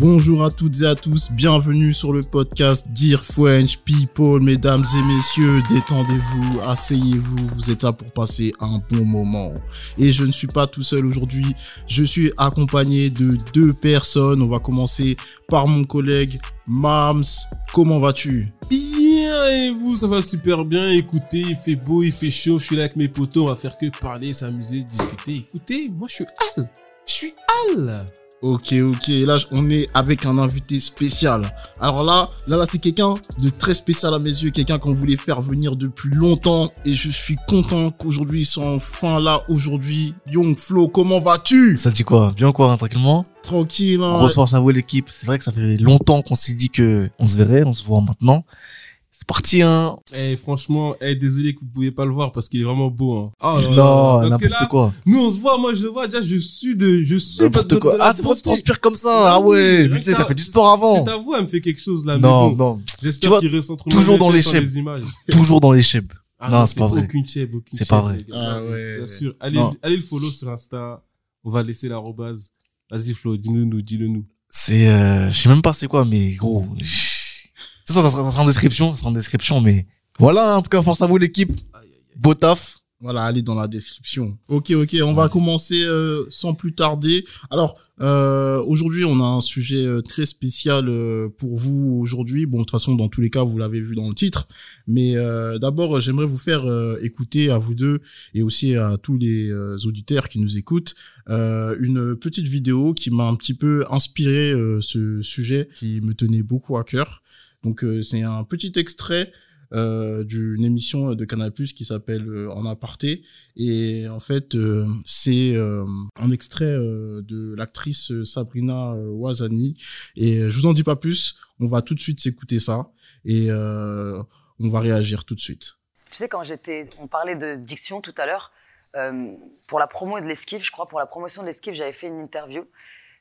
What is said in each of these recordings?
Bonjour à toutes et à tous, bienvenue sur le podcast Dear French People, mesdames et messieurs, détendez-vous, asseyez-vous, vous êtes là pour passer un bon moment. Et je ne suis pas tout seul aujourd'hui, je suis accompagné de deux personnes. On va commencer par mon collègue Mams. Comment vas-tu? Bien et vous, ça va super bien. Écoutez, il fait beau, il fait chaud, je suis là avec mes potos, on va faire que parler, s'amuser, discuter. Écoutez, moi je suis Al, je suis Al. Ok, ok. Là, on est avec un invité spécial. Alors là, là, là, c'est quelqu'un de très spécial à mes yeux, quelqu'un qu'on voulait faire venir depuis longtemps. Et je suis content qu'aujourd'hui, ils sont enfin là aujourd'hui. Young Flo, comment vas-tu? Ça dit quoi? Bien quoi, hein, tranquillement? Tranquille. Hein Grosse force à vous l'équipe. C'est vrai que ça fait longtemps qu'on s'est dit que on se verrait, on se voit maintenant. C'est parti, hein Eh, franchement, eh, désolé que vous ne pouviez pas le voir parce qu'il est vraiment beau. Hein. Oh. Non, Parce que n'importe là, quoi. Nous, on se voit, moi je le vois, déjà je suis de. Je suis N'importe de- de quoi. Ah, c'est pour que tu transpires comme ça. Ah ouais, mais tu sais, ça- t'as fait du sport C'est avant. ta voix, elle me fait quelque chose là. mais Non, bon, non. Tu J'espère vois, qu'il ressent trop toujours dans les images. Toujours dans les shapes. Ah Non, c'est pas vrai. Aucune cheb, aucune C'est pas vrai. Ah Non, ouais. Bien sûr. Allez, Non. allez le follow sur Insta. On va laisser l'arrobase. Vas-y, Flo, dis-le nous, dis-le nous. C'est, euh, je sais même pas c'est quoi, mais gros. Ça, ça sera ça sera en description, ça sera en description, mais voilà, en tout cas, force à vous l'équipe. Beau taf. Voilà, allez dans la description. Ok, ok, on va commencer euh, sans plus tarder. Alors, euh, aujourd'hui, on a un sujet euh, très spécial euh, pour vous aujourd'hui. Bon, de toute façon, dans tous les cas, vous l'avez vu dans le titre. Mais euh, d'abord, j'aimerais vous faire euh, écouter à vous deux et aussi à tous les euh, auditeurs qui nous écoutent euh, une petite vidéo qui m'a un petit peu inspiré euh, ce sujet qui me tenait beaucoup à cœur. Donc, euh, c'est un petit extrait euh, d'une émission de Canal qui s'appelle euh, En aparté. Et en fait euh, c'est euh, un extrait de l'actrice Sabrina Ouazani. Et je vous en dis pas plus. On va tout de suite s'écouter ça. Et on va réagir tout de suite. Tu sais, quand j'étais, on parlait de diction tout à l'heure, pour la promo de l'esquive, je crois, pour la promotion de l'esquive, j'avais fait une interview.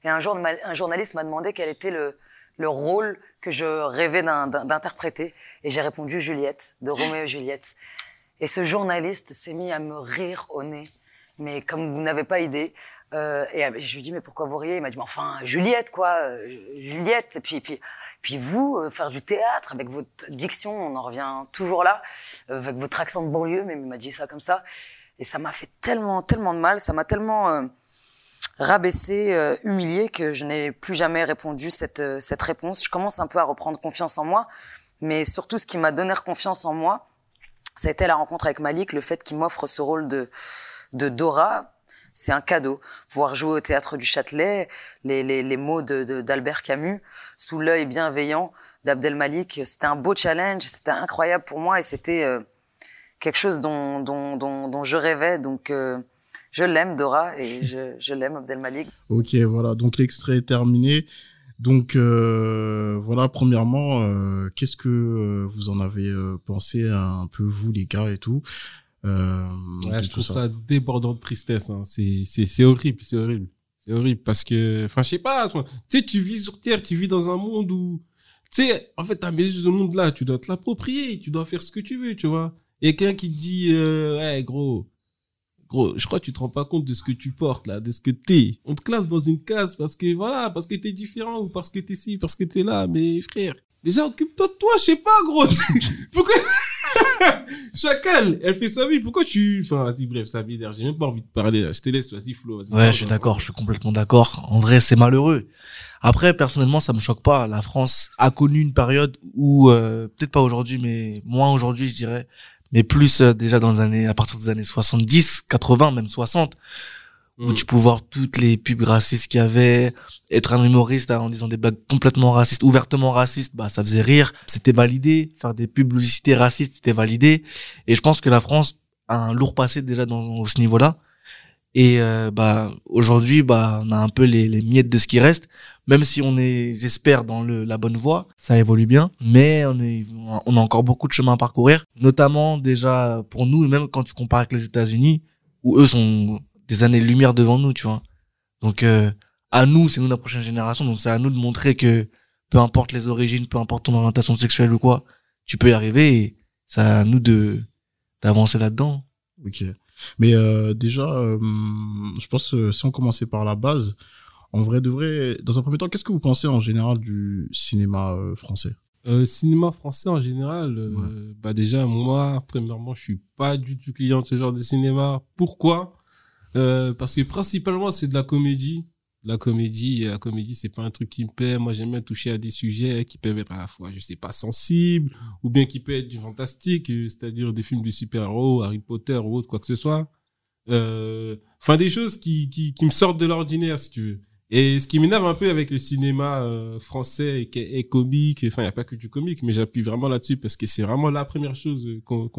Et un jour, un journaliste m'a demandé quel était le, le rôle que je rêvais d'interpréter. Et j'ai répondu Juliette, de Roméo et Juliette. Et ce journaliste s'est mis à me rire au nez. Mais comme vous n'avez pas idée. Euh, et je lui dis, mais pourquoi vous riez? Il m'a dit, mais enfin, Juliette, quoi. euh, Juliette. Et puis, puis, puis vous, euh, faire du théâtre avec votre diction, on en revient toujours là, euh, avec votre accent de banlieue, mais il m'a dit ça comme ça. Et ça m'a fait tellement, tellement de mal, ça m'a tellement euh, rabaissé, euh, humilié que je n'ai plus jamais répondu cette, euh, cette réponse. Je commence un peu à reprendre confiance en moi, mais surtout ce qui m'a donné confiance en moi, ça a été la rencontre avec Malik, le fait qu'il m'offre ce rôle de, de Dora. C'est un cadeau. Pouvoir jouer au théâtre du Châtelet, les, les, les mots de, de- d'Albert Camus, sous l'œil bienveillant d'Abdel Malik. C'était un beau challenge, c'était incroyable pour moi et c'était euh, quelque chose dont, dont, dont, dont je rêvais. Donc, euh, je l'aime, Dora, et je, je l'aime, Abdel Malik. ok voilà donc l'extrait est terminé donc euh, voilà premièrement euh, qu'est-ce que euh, vous en avez euh, pensé un peu vous les gars et tout euh, Ouais, je trouve ça? débordant de tristesse. Hein. C'est, c'est, c'est horrible, c'est horrible. C'est horrible parce que, enfin, je sais pas, tu sais, tu vis sur Terre, tu vis dans un monde où, tu sais, en fait, t'as mis ce monde-là, tu dois te l'approprier, tu dois faire ce que tu veux, tu vois. Et quelqu'un qui te dit, euh, ouais, gros, gros, je crois que tu te rends pas compte de ce que tu portes, là, de ce que t'es. On te classe dans une case parce que, voilà, parce que t'es différent ou parce que t'es ci, parce que t'es là, mais frère, déjà, occupe-toi de toi, je sais pas, gros. Pourquoi? Chacal, elle fait sa vie. Pourquoi tu. Enfin, vas-y, bref, ça m'énerve. J'ai même pas envie de parler. là. Je te laisse, vas-y, Flo. Vas-y, Ouais, je suis hein. d'accord, je suis complètement d'accord. En vrai, c'est malheureux. Après, personnellement, ça me choque pas. La France a connu une période où, euh, peut-être pas aujourd'hui, mais moins aujourd'hui, je dirais, mais plus euh, déjà dans les années, à partir des années 70, 80, même 60, où Mm. tu peux voir toutes les pubs racistes qu'il y avait, être un humoriste en disant des blagues complètement racistes, ouvertement racistes, bah ça faisait rire, c'était validé, faire des publicités racistes, c'était validé, et je pense que la France a un lourd passé déjà dans ce niveau-là, et euh, bah aujourd'hui bah on a un peu les, les miettes de ce qui reste, même si on est j'espère dans le, la bonne voie, ça évolue bien, mais on est on a encore beaucoup de chemin à parcourir, notamment déjà pour nous et même quand tu compares avec les États-Unis où eux sont des années-lumière devant nous, tu vois. Donc, euh, à nous, c'est nous la prochaine génération, donc c'est à nous de montrer que peu importe les origines, peu importe ton orientation sexuelle ou quoi, tu peux y arriver et c'est à nous de d'avancer là-dedans. Ok. Mais euh, déjà, euh, je pense que si on commençait par la base, en vrai de vrai, dans un premier temps, qu'est-ce que vous pensez en général du cinéma euh, français? Euh, cinéma français en général, euh, bah déjà moi, premièrement, je suis pas du tout client de ce genre de cinéma. Pourquoi? Euh, Parce que principalement c'est de la comédie. La comédie, et la comédie, c'est pas un truc qui me plaît. Moi, j'aime bien toucher à des sujets qui peuvent être à la fois, je sais pas, sensibles, ou bien qui peuvent être du fantastique, euh, c'est-à-dire des films de super-héros, Harry Potter ou autre, quoi que ce soit. Euh, Enfin, des choses qui, qui, me sortent de l'ordinaire, si tu veux. Et ce qui m'énerve un peu avec le cinéma euh, français et, est comique, enfin il n'y a pas que du comique, mais j'appuie vraiment là-dessus parce que c'est vraiment la première chose qu'on-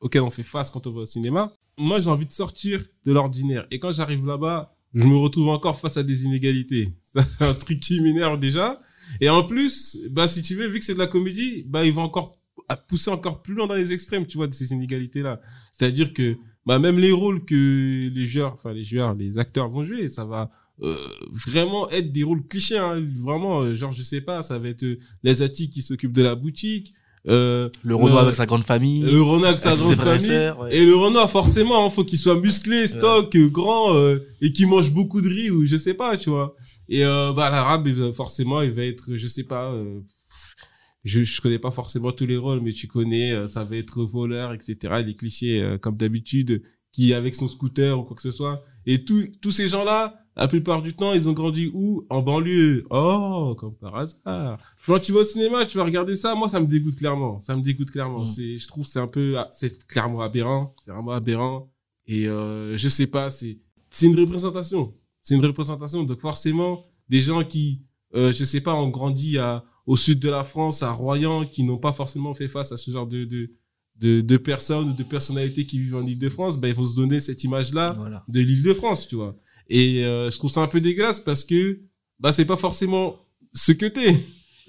auquel on fait face quand on va au cinéma. Moi j'ai envie de sortir de l'ordinaire et quand j'arrive là-bas, je me retrouve encore face à des inégalités. Ça c'est un truc qui m'énerve déjà. Et en plus, bah si tu veux, vu que c'est de la comédie, bah il va encore pousser encore plus loin dans les extrêmes, tu vois, de ces inégalités-là. C'est-à-dire que bah même les rôles que les joueurs, enfin les joueurs, les acteurs vont jouer, ça va euh, vraiment être des rôles clichés hein. vraiment euh, genre je sais pas ça va être euh, l'asiatique qui s'occupe de la boutique euh, Le Renoir Euh, avec sa grande famille. le renard avec sa avec ses grande famille sœurs, ouais. et le renard forcément il faut qu'il soit musclé stock euh, grand euh, et qu'il mange beaucoup de riz ou je sais pas tu vois et euh, bah l'arabe forcément il va être je sais pas euh, je, je connais pas forcément tous les rôles mais tu connais ça va être voleur etc les clichés comme d'habitude qui avec son scooter ou quoi que ce soit et tous tous ces gens là la plupart du temps, ils ont grandi où? En banlieue. Oh, comme par hasard. Quand tu vas au cinéma, tu vas regarder ça. Moi, ça me dégoûte clairement. Ça me dégoûte clairement. Mm. C'est, je trouve, que c'est un peu, ah, c'est clairement aberrant. C'est vraiment aberrant. Et euh, je sais pas, c'est, c'est une représentation. C'est une représentation. Donc forcément, des gens qui, euh, je sais pas, ont grandi à, au sud de la France, à Royan, qui n'ont pas forcément fait face à ce genre de, de, de, de personnes ou de personnalités qui vivent en Ile-de-France, ben, ils vont se donner cette image-là Voilà. de l'île de France, tu vois. Et euh, je trouve ça un peu dégueulasse parce que bah c'est pas forcément ce que t'es,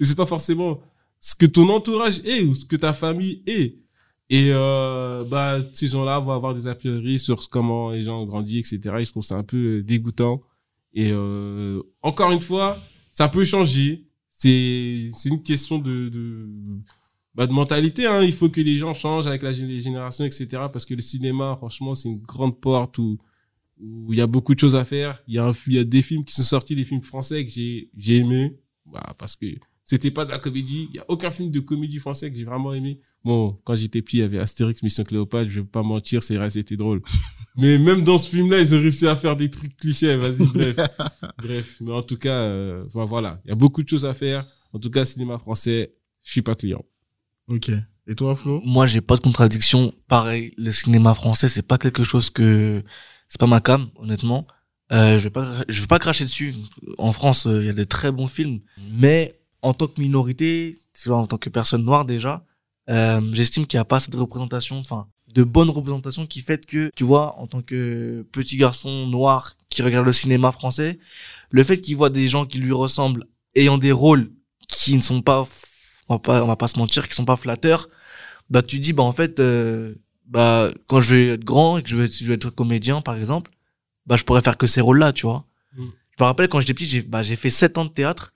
c'est pas forcément ce que ton entourage est ou ce que ta famille est. Et euh, bah ces gens-là vont avoir des a priori sur comment les gens ont grandi, etc. Et je trouve ça un peu dégoûtant. Et euh, encore une fois, ça peut changer. C'est c'est une question de de bah, de mentalité. Hein. Il faut que les gens changent avec la gé- les générations, etc. Parce que le cinéma, franchement, c'est une grande porte où où il y a beaucoup de choses à faire. Il y a un, il y a des films qui sont sortis, des films français que j'ai, j'ai aimé. Bah, parce que c'était pas de la comédie. Il y a aucun film de comédie français que j'ai vraiment aimé. Bon, quand j'étais petit, il y avait Astérix, Mission Cléopâtre. Je vais pas mentir, c'est vrai, c'était drôle. Mais même dans ce film-là, ils ont réussi à faire des trucs clichés. Vas-y, bref. bref. Mais en tout cas, euh, enfin, voilà. Il y a beaucoup de choses à faire. En tout cas, cinéma français, je suis pas client. Ok. Et toi, Flo? Moi, j'ai pas de contradiction. Pareil, le cinéma français, c'est pas quelque chose que, c'est pas ma cam, honnêtement. Euh, je vais pas, je vais pas cracher dessus. En France, euh, il y a des très bons films, mais en tant que minorité, en tant que personne noire déjà, euh, j'estime qu'il y a pas assez de représentation, enfin, de bonne représentation qui fait que, tu vois, en tant que petit garçon noir qui regarde le cinéma français, le fait qu'il voit des gens qui lui ressemblent ayant des rôles qui ne sont pas, on va pas, on va pas se mentir, qui sont pas flatteurs, bah tu dis bah en fait euh, bah quand je vais être grand et que je vais, je vais être comédien par exemple bah je pourrais faire que ces rôles là tu vois. Mm. je me rappelle quand j'étais petit j'ai bah j'ai fait sept ans de théâtre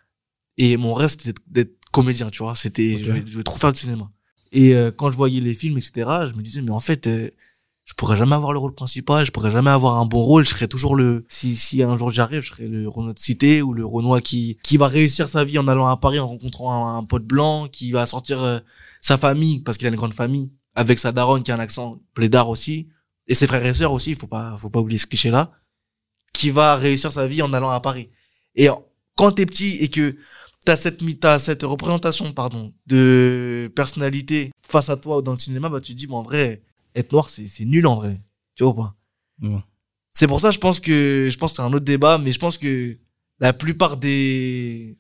et mon rêve c'était d'être comédien tu vois. C'était je, vais, je vais trop faire du cinéma. Et euh, quand je voyais les films etc je me disais mais en fait euh, je pourrais jamais avoir le rôle principal je pourrais jamais avoir un bon rôle je serais toujours le si si un jour j'arrive je serais le Renaud de cité ou le Renoir qui qui va réussir sa vie en allant à Paris en rencontrant un, un pote blanc qui va sortir euh, sa famille parce qu'il a une grande famille avec sa daronne qui a un accent plaidard aussi et ses frères et sœurs aussi il faut pas faut pas oublier ce cliché là qui va réussir sa vie en allant à Paris. Et quand t'es petit et que t'as cette t'as cette représentation pardon de personnalité face à toi dans le cinéma bah tu te dis bon en vrai être noir c'est c'est nul en vrai. Tu vois ou pas? C'est pour ça je pense que je pense que c'est un autre débat mais je pense que la plupart des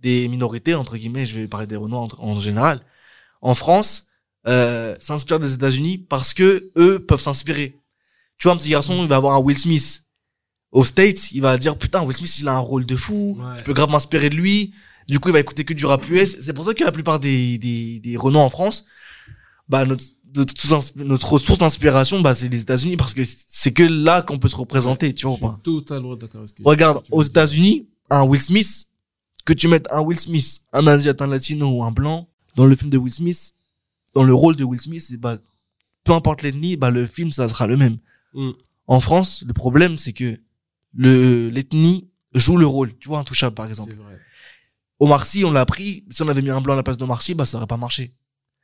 des minorités entre guillemets je vais parler des en, en général en France euh, s'inspirent des États-Unis parce que eux peuvent s'inspirer. Tu vois un petit garçon il va avoir un Will Smith. Aux States il va dire putain Will Smith il a un rôle de fou. Ouais. je peux grave m'inspirer de lui. Du coup il va écouter que du rap US c'est pour ça que la plupart des des des renois en France bah notre notre source, notre source d'inspiration bah c'est les États-Unis parce que c'est que là qu'on peut se représenter tu vois Je suis totalement d'accord Regarde, aux. États-Unis, un Will Smith, que tu mettes un Will Smith, un Asiat, un Latino ou un blanc, dans le film de Will Smith, dans le rôle de Will Smith, c'est bah, peu importe l'ennemi, bah, le film, ça sera le même. Mm. En France, le problème, c'est que le, l'ethnie joue le rôle. Tu vois, Intouchable, par exemple. C'est vrai. Omar Sy, on l'a pris. Si on avait mis un blanc à la place d'Omar Sy, bah, ça aurait pas marché.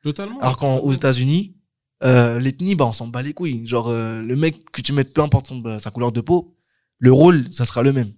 Totalement. Alors qu'aux États-Unis, euh, l'ethnie, bah, on s'en bat les couilles. Genre, euh, le mec que tu mettes, peu importe son, bah, sa couleur de peau, le rôle, ça sera le même.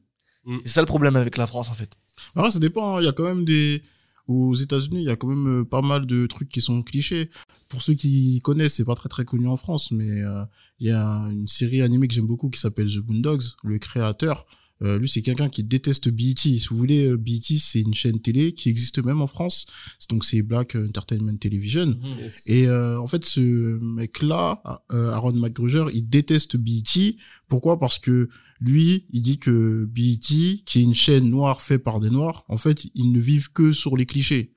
Mm. C'est ça le problème avec la France, en fait. Alors, ça dépend. hein. Il y a quand même des. Aux États-Unis, il y a quand même euh, pas mal de trucs qui sont clichés. Pour ceux qui connaissent, c'est pas très très connu en France, mais euh, il y a une série animée que j'aime beaucoup qui s'appelle The Boondocks. Le créateur, euh, lui, c'est quelqu'un qui déteste BET. Si vous voulez, BET, c'est une chaîne télé qui existe même en France. Donc, c'est Black Entertainment Television. Yes. Et euh, en fait, ce mec-là, Aaron McGruger, il déteste BET. Pourquoi? Parce que lui, il dit que BET, qui est une chaîne noire faite par des noirs, en fait, ils ne vivent que sur les clichés.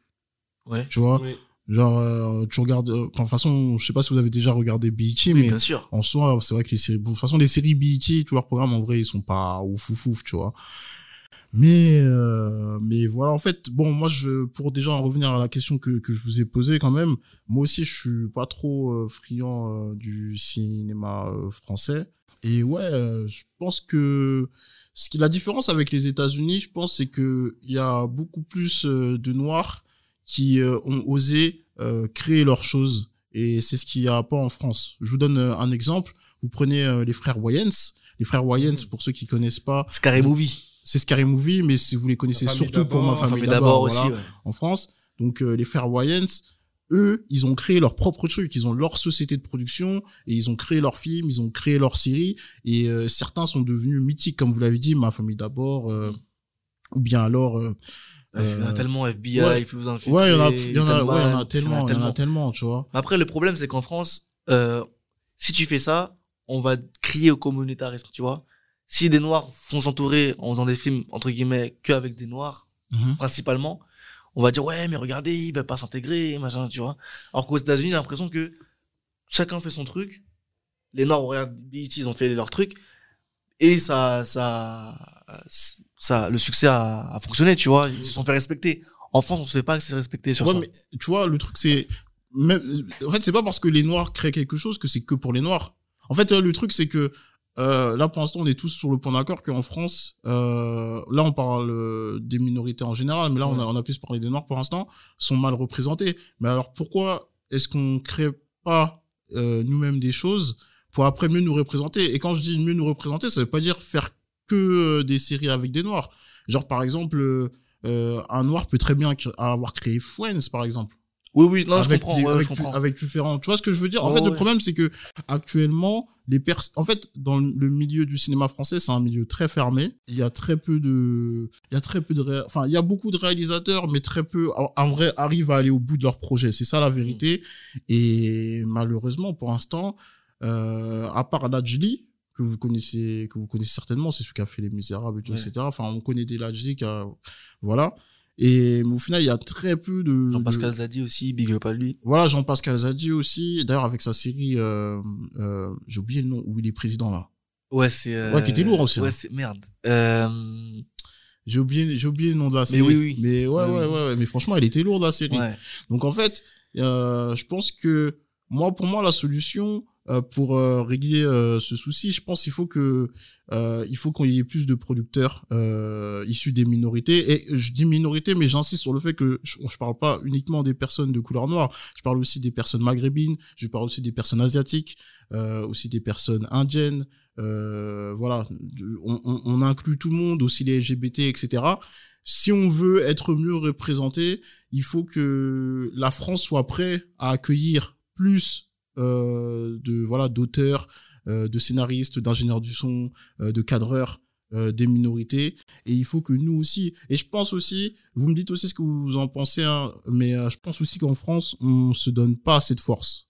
Ouais. Tu vois? Oui. Genre, euh, tu regardes... euh, Enfin, de toute façon, je sais pas si vous avez déjà regardé BET, Oui, mais bien sûr. en soi, c'est vrai que les séries... de toute façon, les séries BET, tous leurs programmes, en vrai, ils sont pas ouf ouf ouf, tu vois. Mais euh, mais voilà en fait bon moi je pour déjà en revenir à la question que que je vous ai posée quand même moi aussi je suis pas trop euh, friand euh, du cinéma euh, français et ouais euh, je pense que ce qui la différence avec les États-Unis je pense c'est que il y a beaucoup plus euh, de noirs qui euh, ont osé euh, créer leurs choses et c'est ce qu'il y a pas en France je vous donne euh, un exemple vous prenez euh, les frères Wayans les frères Wayans pour ceux qui connaissent pas Scary Movie. c'est Scary Movie, mais si vous les connaissez surtout pour ma famille d'abord voilà, aussi, ouais. en France. Donc euh, les frères Wayans, eux, ils ont créé leur propre truc, ils ont leur société de production et ils ont créé leurs films, ils ont créé leurs séries et euh, certains sont devenus mythiques comme vous l'avez dit, ma famille d'abord euh, ou bien alors euh, Ouais, Il y en a tellement FBI, ouais. Floues Infiltrés, ouais, il y en a il y en a ouais, il y en a tellement, il y en a tellement, tu vois. Après, le problème, c'est qu'en France, si tu fais ça, on va crier au communautarisme, tu vois. Si des Noirs font s'entourer en faisant des films, entre guillemets, que avec des Noirs, Mhm. principalement, on va dire, ouais, mais regardez, ils veulent pas s'intégrer, machin, tu vois. Alors qu'aux États-Unis, j'ai l'impression que chacun fait son truc. Les BET, ils ont fait leur truc. Et ça, ça, ça, le succès a, a fonctionné, tu vois. Ils se sont fait respecter. En France, on se fait pas respecter sur Ouais, ça. mais tu vois, le truc, c'est. Même... En fait, c'est pas parce que les Noirs créent quelque chose que c'est que pour les Noirs. En fait, le truc, c'est que euh, là, pour l'instant, on est tous sur le point d'accord qu'en France, euh, là, on parle euh, des minorités en général, mais là, on, a, on a plus parlé des Noirs pour l'instant, sont mal représentés. Mais alors, pourquoi est-ce qu'on crée pas nous-mêmes des choses pour après mieux nous représenter? Et quand je dis mieux nous représenter, ça veut pas dire faire que des séries avec des Noirs. Genre, par exemple, un Noir peut très bien avoir créé Friends, par exemple Oui, oui, non, je comprends, des- ouais, avec, je comprends. avec différents. Tu vois ce que je veux dire? En fait, le problème, c'est que actuellement, les pers en fait, dans le milieu du cinéma français, c'est un milieu très fermé. Il y a très peu de, il y a très peu de, ré- enfin, il y a beaucoup de réalisateurs, mais très peu, en- vrai, arrivent à aller au bout de leur projet. C'est ça la vérité. Et malheureusement, pour l'instant, euh, à part Lajli, que vous connaissez, que vous connaissez certainement, c'est celui qui a fait Les Misérables, et tout, Ouais. etc. Enfin, on connaît des Lajli qui a, voilà. Et mais au final, il y a très peu de. Jean-Pascal de- Zadi aussi, big up à lui. voilà, Jean-Pascal Zadi aussi. D'ailleurs, avec sa série, euh, euh, j'ai oublié le nom, où il est président là. Ouais, c'est. euh, Ouais, qui était lourd aussi, Ouais, hein. c'est merde. Euh, J'ai oublié, j'ai oublié le nom de la Mais série. oui, oui. Mais ouais, ouais, oui. ouais, ouais. Mais franchement, elle était lourde la série. ouais. Donc en fait, je pense que moi, pour moi, la solution pour euh, régler euh, ce souci, je pense qu'il faut que euh, il faut qu'il y ait plus de producteurs euh, issus des minorités. Et je dis minorité, mais j'insiste sur le fait que je, je parle pas uniquement des personnes de couleur noire. Je parle aussi des personnes maghrébines. Je parle aussi des personnes asiatiques, euh, aussi des personnes indiennes. Euh, voilà, on, on, on inclut tout le monde, aussi les LGBT, etc. Si on veut être mieux représenté, il faut que la France soit prête à accueillir plus euh, de voilà d'auteurs, euh, de scénaristes, d'ingénieurs du son, euh, de cadreurs euh, des minorités. Et il faut que nous aussi. Et je pense aussi, vous me dites aussi ce que vous en pensez, hein, mais euh, je pense aussi qu'en France, on se donne pas assez de force.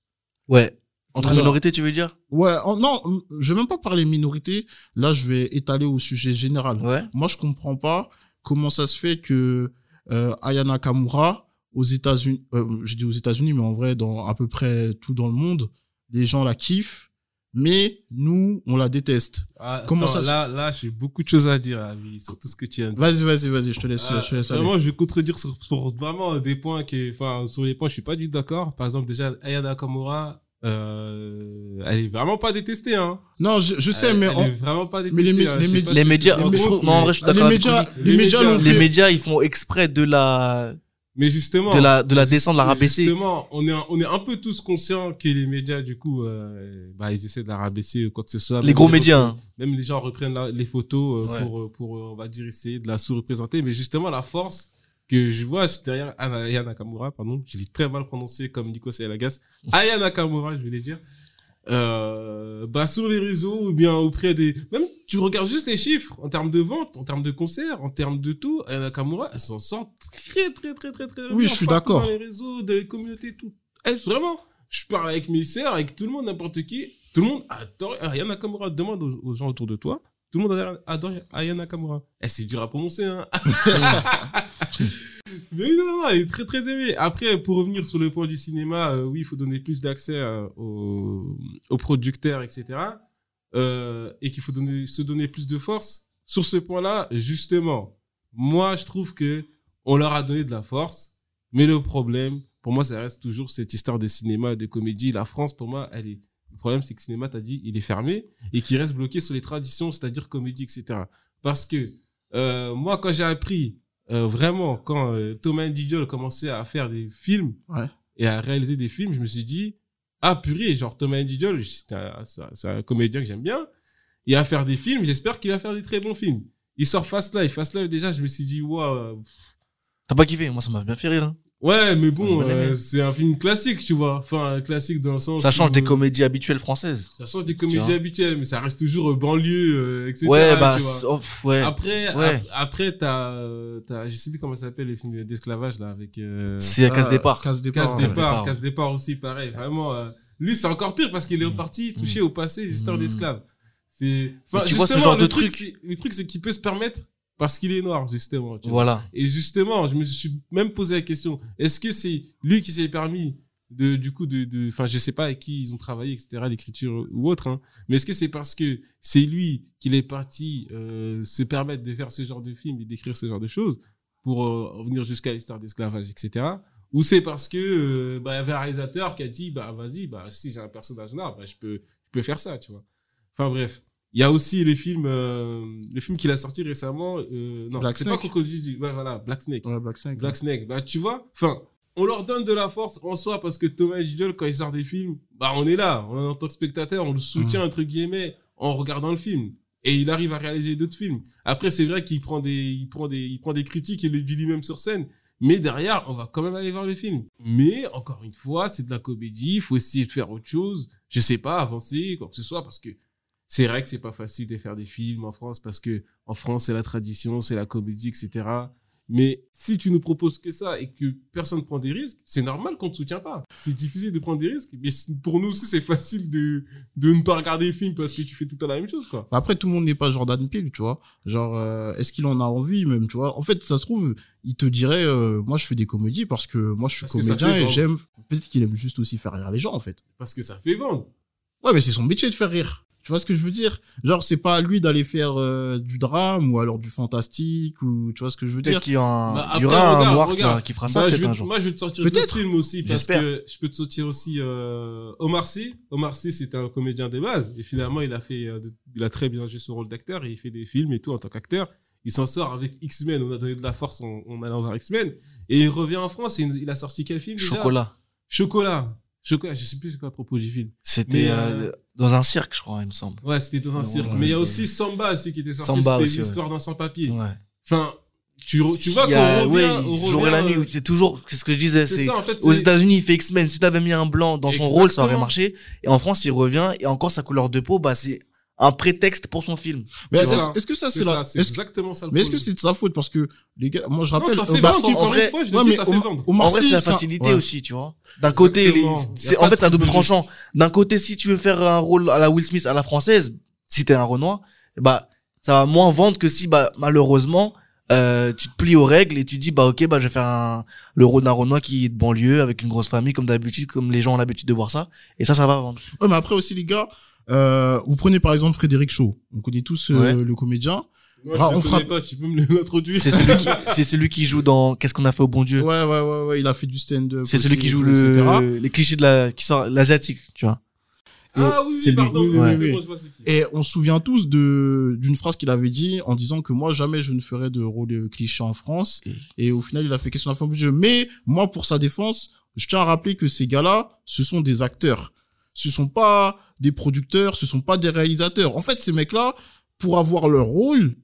Ouais. Entre minorités, tu veux dire? Ouais, en- non, je vais même pas parler minorité. Là, je vais étaler au sujet général. Ouais. Moi, je comprends pas comment ça se fait que euh, Ayana Kamura aux États-Unis, euh, je dis aux États-Unis, mais en vrai, dans à peu près tout dans le monde, les gens la kiffent, mais nous, on la déteste. Ah, Comment attends, ça se- là, là, j'ai beaucoup de choses à dire, Ami, sur tout ce que tu viens de dire. Vas-y, vas-y, vas-y, je te laisse, Ah, je te laisse aller. vraiment, je vais contredire sur, sur vraiment des points qui, enfin, sur les points, je suis pas du tout d'accord. Par exemple, déjà, Aya Nakamura, euh, elle est vraiment pas détestée, hein. Non, je, je sais, elle, mais elle en- est vraiment pas détestée. mais les mé- hein. les médias, mais non, en vrai, je suis les d'accord médias, les Les médias Les médias, ils font exprès de la, Mais justement. de la, de la descendre, la rabaisser. Justement, on est, on est un peu tous conscients que les médias, du coup, euh, bah, ils essaient de la rabaisser ou quoi que ce soit. Les Même gros médias, hein. Même les gens reprennent la- les photos euh, Ouais. pour, euh, pour, euh, on va dire, essayer de la sous-représenter. Mais justement, la force que je vois, c'est derrière Aya Nakamura, pardon. Je l'ai très mal prononcé comme Nico Sayalagas. Aya Nakamura, je voulais dire. Euh, bah, sur les réseaux ou bien auprès des, même, tu regardes juste les chiffres en termes de vente, en termes de concerts, en termes de tout. Aya Nakamura, elle s'en sort très, très, très, très, très Oui, bien je suis d'accord. Dans les réseaux, dans les communautés, tout. Elle, vraiment, je parle avec mes sœurs, avec tout le monde, n'importe qui. Tout le monde adore Aya Nakamura. Demande aux, aux gens autour de toi. Tout le monde adore- adore Aya Nakamura. Eh, c'est dur à prononcer, hein. Mais non, non, non, elle est très, très aimée. Après, pour revenir sur le point du cinéma, euh, oui, il faut donner plus d'accès euh, aux, aux producteurs, etc. Euh, et qu'il faut donner, se donner plus de force. Sur ce point-là, justement, moi, je trouve que on leur a donné de la force. Mais le problème, pour moi, ça reste toujours cette histoire de cinéma, de comédie. La France, pour moi, elle est. Le problème, c'est que le cinéma, t'as dit, il est fermé et qu'il reste bloqué sur les traditions, c'est-à-dire comédie, etc. Parce que euh, moi, quand j'ai appris euh, vraiment, quand Thomas Didiol commençait à faire des films Ouais. et à réaliser des films, je me suis dit, ah purée, genre Thomas Didiol, c'est un, comédien que j'aime bien, et à faire des films, j'espère qu'il va faire des très bons films. Il sort Fast Life. Fast Life, déjà, je me suis dit, waouh, T'as pas kiffé? Moi, ça m'a bien fait rire, hein. Ouais, mais bon, euh, c'est un film classique, tu vois. Enfin, classique dans le sens. Ça change où, des euh, comédies habituelles françaises. Ça change des comédies habituelles, mais ça reste toujours euh, banlieue, euh, etc. Ouais, bah, tu vois. c'est- off, ouais. Après, Ouais. ap- après, t'as, t'as, je sais plus comment ça s'appelle le film d'esclavage, là, avec, euh, C'est à casse départ. Casse départ. Casse départ. Casse départ aussi, pareil. Vraiment, euh, lui, c'est encore pire parce qu'il est Mm. reparti touché au passé, les histoires Mm. d'esclaves. C'est, enfin, tu vois ce justement, genre le de truc- c'est- Le truc, c'est qu'il peut se permettre parce qu'il est noir, justement. tu vois. Voilà. Et justement, je me suis même posé la question est-ce que c'est lui qui s'est permis de, du coup, de, enfin, je sais pas avec qui ils ont travaillé, etc., l'écriture ou autre, hein, mais est-ce que c'est parce que c'est lui qu'il est parti euh, se permettre de faire ce genre de film et d'écrire ce genre de choses pour euh, venir jusqu'à l'histoire d'esclavage, etc. Ou c'est parce que euh, bah, y avait un réalisateur qui a dit bah vas-y bah si j'ai un personnage noir bah je peux je peux faire ça tu vois. Enfin bref, il y a aussi les films euh, le film qu'il a sorti récemment euh, non c'est pas. Crocodile ouais voilà Black Snake. Ouais, Black Snake. Black Snake, bah tu vois, enfin, on leur donne de la force en soi parce que Thomas Gidol, quand il sort des films, bah on est là, on, en tant que spectateur, on le soutient entre guillemets en regardant le film. Et il arrive à réaliser d'autres films. Après, c'est vrai qu'il prend des, il prend des, il prend des critiques et le dit lui-même sur scène. Mais derrière, on va quand même aller voir le film. Mais encore une fois, c'est de la comédie. Il faut essayer de faire autre chose. Je sais pas, avancer, quoi que ce soit, parce que c'est vrai que c'est pas facile de faire des films en France parce que en France, c'est la tradition, c'est la comédie, etc. Mais si tu nous proposes que ça et que personne ne prend des risques, c'est normal qu'on ne te soutient pas. C'est difficile de prendre des risques, mais pour nous aussi, c'est facile de, de ne pas regarder les films parce que tu fais tout le temps la même chose, quoi. Après, tout le monde n'est pas Jordan Peele, tu vois. Genre, euh, est-ce qu'il en a envie même, tu vois? En fait, ça se trouve, il te dirait, euh, moi, je fais des comédies parce que moi, je suis Parce comédien et j'aime. Peut-être qu'il aime juste aussi faire rire les gens, en fait. Parce que ça fait vendre. Ouais, mais c'est son métier de faire rire. Tu vois ce que je veux dire? Genre, c'est pas à lui d'aller faire euh, du drame ou alors du fantastique ou tu vois ce que je veux dire? Peut-être qu'il y, a un- Bah, il y aura un regarde, noir qui, regarde. qui fera ça Moi, je peut-être vais, un jour. moi, je vais te sortir d'autres films aussi parce J'espère. que je peux te sortir aussi euh, Omar Sy. Omar Sy, c'était un comédien de base et finalement, il a fait, euh, de- il a très bien joué son rôle d'acteur et il fait des films et tout en tant qu'acteur. Il s'en sort avec X-Men. On a donné de la force en, en allant voir X-Men et il revient en France et il a sorti quel film déjà? Chocolat. Chocolat. Chocolat. Je sais plus c'est quoi à propos du film. C'était euh, euh, dans un cirque, je crois, il me semble. Ouais, c'était dans un cirque. Mais il y a aussi Samba aussi qui était sorti. Samba aussi, l'histoire d'un sans-papier. Ouais. Enfin, tu, tu vois qu'on revient, ouais, jour et la nuit, euh, c'est toujours, c'est ce que je disais, C'est en fait. aux États-Unis, il fait X-Men. Si t'avais mis un blanc dans son rôle, ça aurait marché. Et en France, il revient, et encore sa couleur de peau, bah, c'est un prétexte pour son film. Mais est-ce que ça, C'est la. c'est est-ce- exactement ça le Mais est-ce que c'est de sa faute Parce que, les gars, moi, je Non, rappelle. ça euh, fait bah, vendre, en encore vrai- une fois, je le ouais, dis, mais ça fait vendre. En vrai, c'est la facilité ouais. aussi, tu vois. D'un côté, les- en fait, c'est un double tranchant. D'un côté, si tu veux faire un rôle à la Will Smith, à la française, si t'es un Renoir, bah, ça va moins vendre que si, bah, malheureusement, euh, tu te plies aux règles et tu dis, bah, ok, bah, je vais faire un, le rôle d'un Renoir qui est de banlieue, avec une grosse famille, comme d'habitude, comme les gens ont l'habitude de voir ça. Et ça, ça va vendre. Ouais, mais après aussi, les gars, euh, vous prenez par exemple Frédéric Shaw. On connaît tous euh, Ouais. le comédien. Moi, Ah, je on connais pas, tu peux me l'introduire. C'est celui qui, c'est celui qui joue dans Qu'est-ce qu'on a fait au bon Dieu? Ouais, ouais, ouais, ouais, il a fait du stand-up. C'est celui qui joue le, les clichés de la, qui sort, l'asiatique, tu vois. Ah oui, c'est oui, lui. pardon, Oui, oui, oui, oui, c'est oui. bon, je vois c'est qui. Et on se souvient tous de d'une phrase qu'il avait dit en disant que moi jamais je ne ferai de rôle de cliché en France. Et- Et au final, il a fait question d'un budget. Mais moi, pour sa défense, je tiens à rappeler que ces gars-là, ce sont des acteurs. Ce sont pas des producteurs, ce sont pas des réalisateurs. En fait, ces mecs-là, pour avoir leur rôle,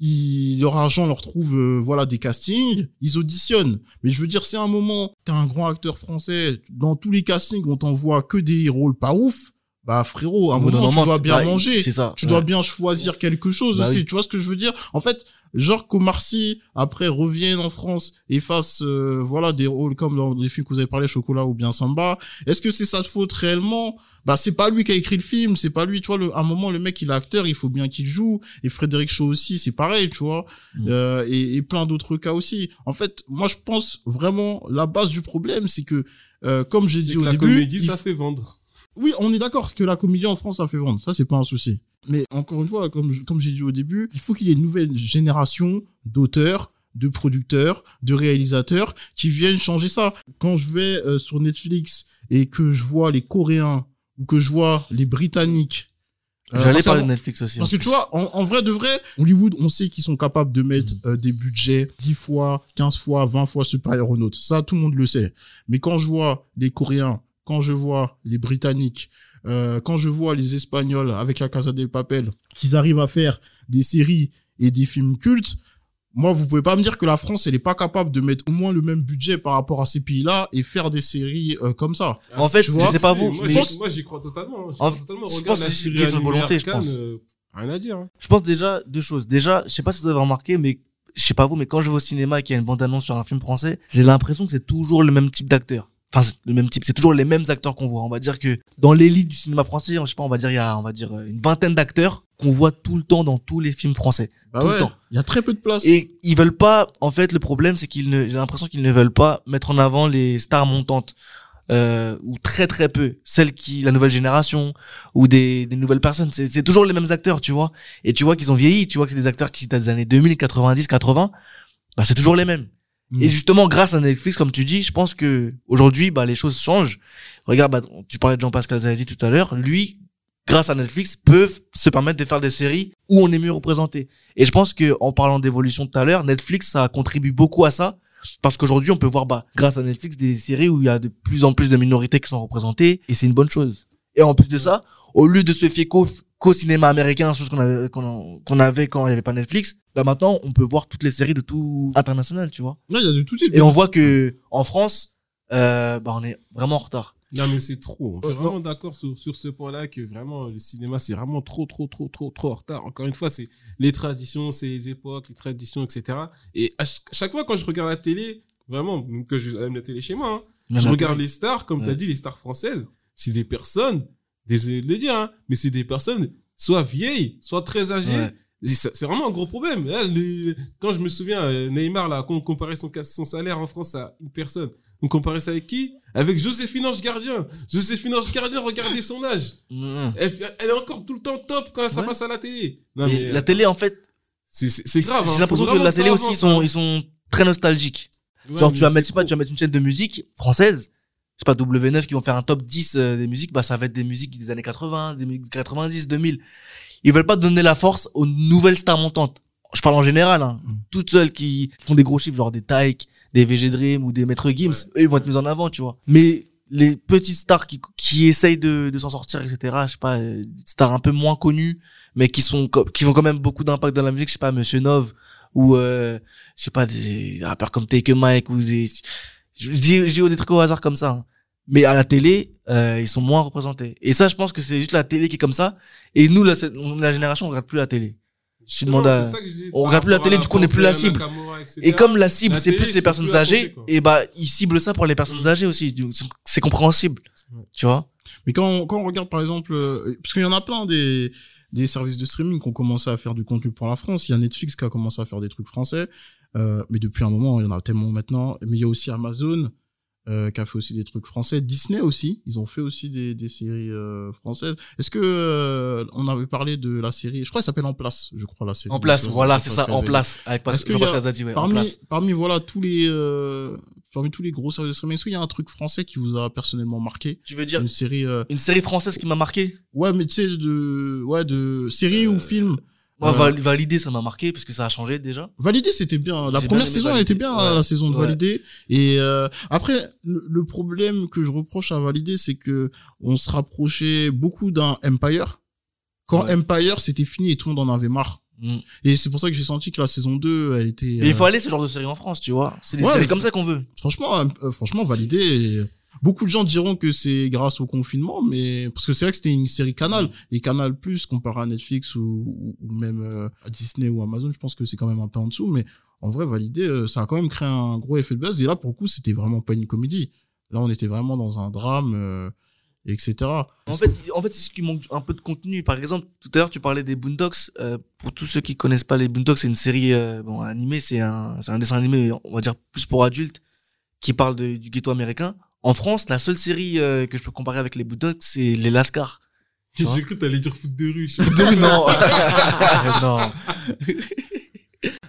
leur argent leur trouve euh, voilà des castings, ils auditionnent. Mais je veux dire, c'est un moment, t'es un grand acteur français, dans tous les castings, on t'envoie que des rôles pas ouf. Bah frérot, à un d'un moment, tu moment, dois bien bah, manger. C'est ça. Tu ouais. dois bien choisir quelque chose Bah aussi. oui. Tu vois ce que je veux dire? En fait, genre qu'Omar Sy après revienne en France et fasse euh, voilà des rôles comme dans les films que vous avez parlé, Chocolat ou bien Samba. Est-ce que c'est sa faute réellement? Bah c'est pas lui qui a écrit le film, c'est pas lui. Tu vois, le, à un moment le mec il est acteur, il faut bien qu'il joue. Et Frédéric Shaw aussi, c'est pareil, tu vois. Mm. Euh, et, et plein d'autres cas aussi. En fait, moi je pense vraiment la base du problème, c'est que euh, comme j'ai dit que au la début, comédie, il ça fait vendre. Oui, on est d'accord que la comédie en France, ça fait vendre. Ça, c'est pas un souci. Mais encore une fois, comme, je- comme j'ai dit au début, il faut qu'il y ait une nouvelle génération d'auteurs, de producteurs, de réalisateurs qui viennent changer ça. Quand je vais euh, sur Netflix et que je vois les Coréens ou que je vois les Britanniques. euh, J'allais parce parler de Netflix aussi. parce que tu vois, en, en vrai de vrai, Hollywood, on sait qu'ils sont capables de mettre euh, des budgets 10 fois, 15 fois, 20 fois supérieurs aux nôtres. Ça, tout le monde le sait. Mais quand je vois les Coréens, quand je vois les Britanniques, euh, quand je vois les Espagnols avec la Casa del Papel, qu'ils arrivent à faire des séries et des films cultes, moi, vous pouvez pas me dire que la France, elle est pas capable de mettre au moins le même budget par rapport à ces pays-là et faire des séries euh, comme ça. En fait, tu je vois, sais pas vous, Moi, mais- j'y- moi, j'y crois totalement. hein. J'y En- crois totalement. je Regarde pense que c'est une question de volonté, je pense. euh, Rien à dire. hein. Je pense déjà deux choses. Déjà, je sais pas si vous avez remarqué, mais je sais pas vous, mais quand je vais au cinéma et qu'il y a une bande-annonce sur un film français, j'ai l'impression que c'est toujours le même type d'acteur. Enfin, c'est le même type, c'est toujours les mêmes acteurs qu'on voit. On va dire que dans l'élite du cinéma français, je sais pas, on va dire il y a, on va dire une vingtaine d'acteurs qu'on voit tout le temps dans tous les films français. Bah Tout le temps. Il y a très peu de place. Et ils veulent pas, en fait, le problème, c'est qu'ils ne, j'ai l'impression qu'ils ne veulent pas mettre en avant les stars montantes. Euh, ou très très peu celles qui la nouvelle génération ou des, des nouvelles personnes c'est c'est toujours les mêmes acteurs tu vois et tu vois qu'ils ont vieilli tu vois que c'est des acteurs qui datent des années 2000 90 80 bah c'est toujours les mêmes Et justement grâce à Netflix comme tu dis je pense que aujourd'hui bah les choses changent. Regarde bah, tu parlais de Jean-Pascal Zadi tout à l'heure. Lui grâce à Netflix peuvent se permettre de faire des séries où on est mieux représenté. Et je pense que en parlant d'évolution tout à l'heure Netflix ça contribue beaucoup à ça. Parce qu'aujourd'hui on peut voir bah grâce à Netflix des séries où il y a de plus en plus de minorités qui sont représentées et c'est une bonne chose. Et en plus de ça au lieu de se fier qu'au cinéma américain chose qu'on avait qu'on qu'on avait quand il y avait pas Netflix bah maintenant on peut voir toutes les séries de tout international tu vois Ouais, il y a de tout type. et on voit que en France euh, bah on est vraiment en retard Non, mais c'est trop. On Euh, est vraiment d'accord sur, sur ce point-là que vraiment, le cinéma, c'est vraiment trop, trop, trop, trop, trop en retard. Encore une fois, c'est les traditions, c'est les époques, les traditions, etc. Et à ch- chaque fois, quand je regarde la télé, vraiment, même que je aime la télé chez moi, hein, je regarde les stars, comme tu as Ouais. dit, les stars françaises, c'est des personnes, désolé de le dire, hein, mais c'est des personnes soit vieilles, soit très âgées. Ouais. C'est vraiment un gros problème. Là, quand je me souviens, euh, Neymar, là, quand on comparait son, salaire en France à une personne, on comparait ça avec qui? Avec Joséphine Ange Gardien. Joséphine Ange Gardien, regardez son âge. Elle, est encore tout le temps top quand ça Ouais. passe à la télé. Non, euh, la télé en fait c'est- grave. hein. j'ai l'impression Faut que la télé aussi ils sont hein. ils sont très nostalgiques Ouais, Genre, tu vas mettre, pas, tu vas mettre une chaîne de musique française, sais pas, W9 qui vont faire un top 10 euh, des musiques, bah, ça va être des musiques des années 80, des musiques 90, 2000. Ils veulent pas donner la force aux nouvelles stars montantes. Je parle en général, hein. Mm. Toutes celles qui font des gros chiffres, genre des Taïk, des VG Dream ou des Maître Gims, eux, ils vont être mis en avant, tu vois. Mais les petites stars qui, qui essayent de, de s'en sortir, etc., je sais pas, euh, des stars un peu moins connues, mais qui sont, qui ont quand même beaucoup d'impact dans la musique, je sais pas, Monsieur Nov, ou, euh, je sais pas, des rappeurs comme Take a Mike, ou des, je dis, je dis des trucs au hasard comme ça. hein. Mais à la télé, euh, ils sont moins représentés. Et ça, je pense que c'est juste la télé qui est comme ça. Et nous, la, on- la génération, on regarde plus la télé. Je demande à... c'est ça que je dis, on regarde plus la télé, du coup, on n'est plus la cible. Et comme la cible, c'est plus les personnes plus âgées, et bah, ils ciblent ça pour les personnes âgées aussi. C'est compréhensible. Tu vois? Mais quand on, quand on regarde par exemple, euh, parce qu'il y en a plein des, des services de streaming qui ont commencé à faire du contenu pour la France. Il y a Netflix qui a commencé à faire des trucs français, euh, mais depuis un moment, il y en a tellement maintenant. Mais il y a aussi Amazon. Euh, qui a fait aussi des trucs français. Disney aussi, ils ont fait aussi des, des séries euh, françaises. Est-ce que euh, on avait parlé de la série Je crois qu'elle s'appelle En Place, je crois la série. En place, voilà, c'est ça, en place. Avec qu'il y a- Jean-Pascal Zadi, ouais, en Parmi, place. parmi voilà tous les euh, parmi tous les gros séries de streaming, est-ce qu'il y a un truc français qui vous a personnellement marqué? Tu veux dire Une série euh, une série française qui m'a marqué? Ouais mais tu sais de ouais de série ou film Moi, Euh, Val- Validé, ça m'a marqué parce que ça a changé déjà. Validé, c'était bien. La première bien saison, elle était bien, Ouais. la saison de Ouais. Validé. Et euh, après, le, le problème que je reproche à Validé, c'est que on se rapprochait beaucoup d'un Empire. Quand Ouais. Empire, c'était fini et tout le monde en avait marre. Mm. Et c'est pour ça que j'ai senti que la saison 2, elle était... Mais il euh, faut aller ce genre de série en France, tu vois. C'est des séries comme ça qu'on veut. franchement, euh, franchement, Validé... Beaucoup de gens diront que c'est grâce au confinement, mais parce que c'est vrai que c'était une série Canal et Canal Plus comparé à Netflix ou, ou- même euh, à Disney ou Amazon, je pense que c'est quand même un peu en dessous. Mais en vrai, validé, euh, ça a quand même créé un gros effet de buzz. Et là, pour le coup, c'était vraiment pas une comédie. Là, on était vraiment dans un drame, euh, etc. En fait, en fait, c'est ce qui manque un peu de contenu. Par exemple, tout à l'heure, tu parlais des Boondocks. Euh, pour tous ceux qui connaissent pas les Boondocks, c'est une série euh, bon animée, c'est un, c'est un dessin animé, on va dire plus pour adultes, qui parle de- du ghetto américain. En France, la seule série euh, que je peux comparer avec les Boondocks, c'est les Lascars. J'ai cru que t'allais dire foot de rue. je sais non, non,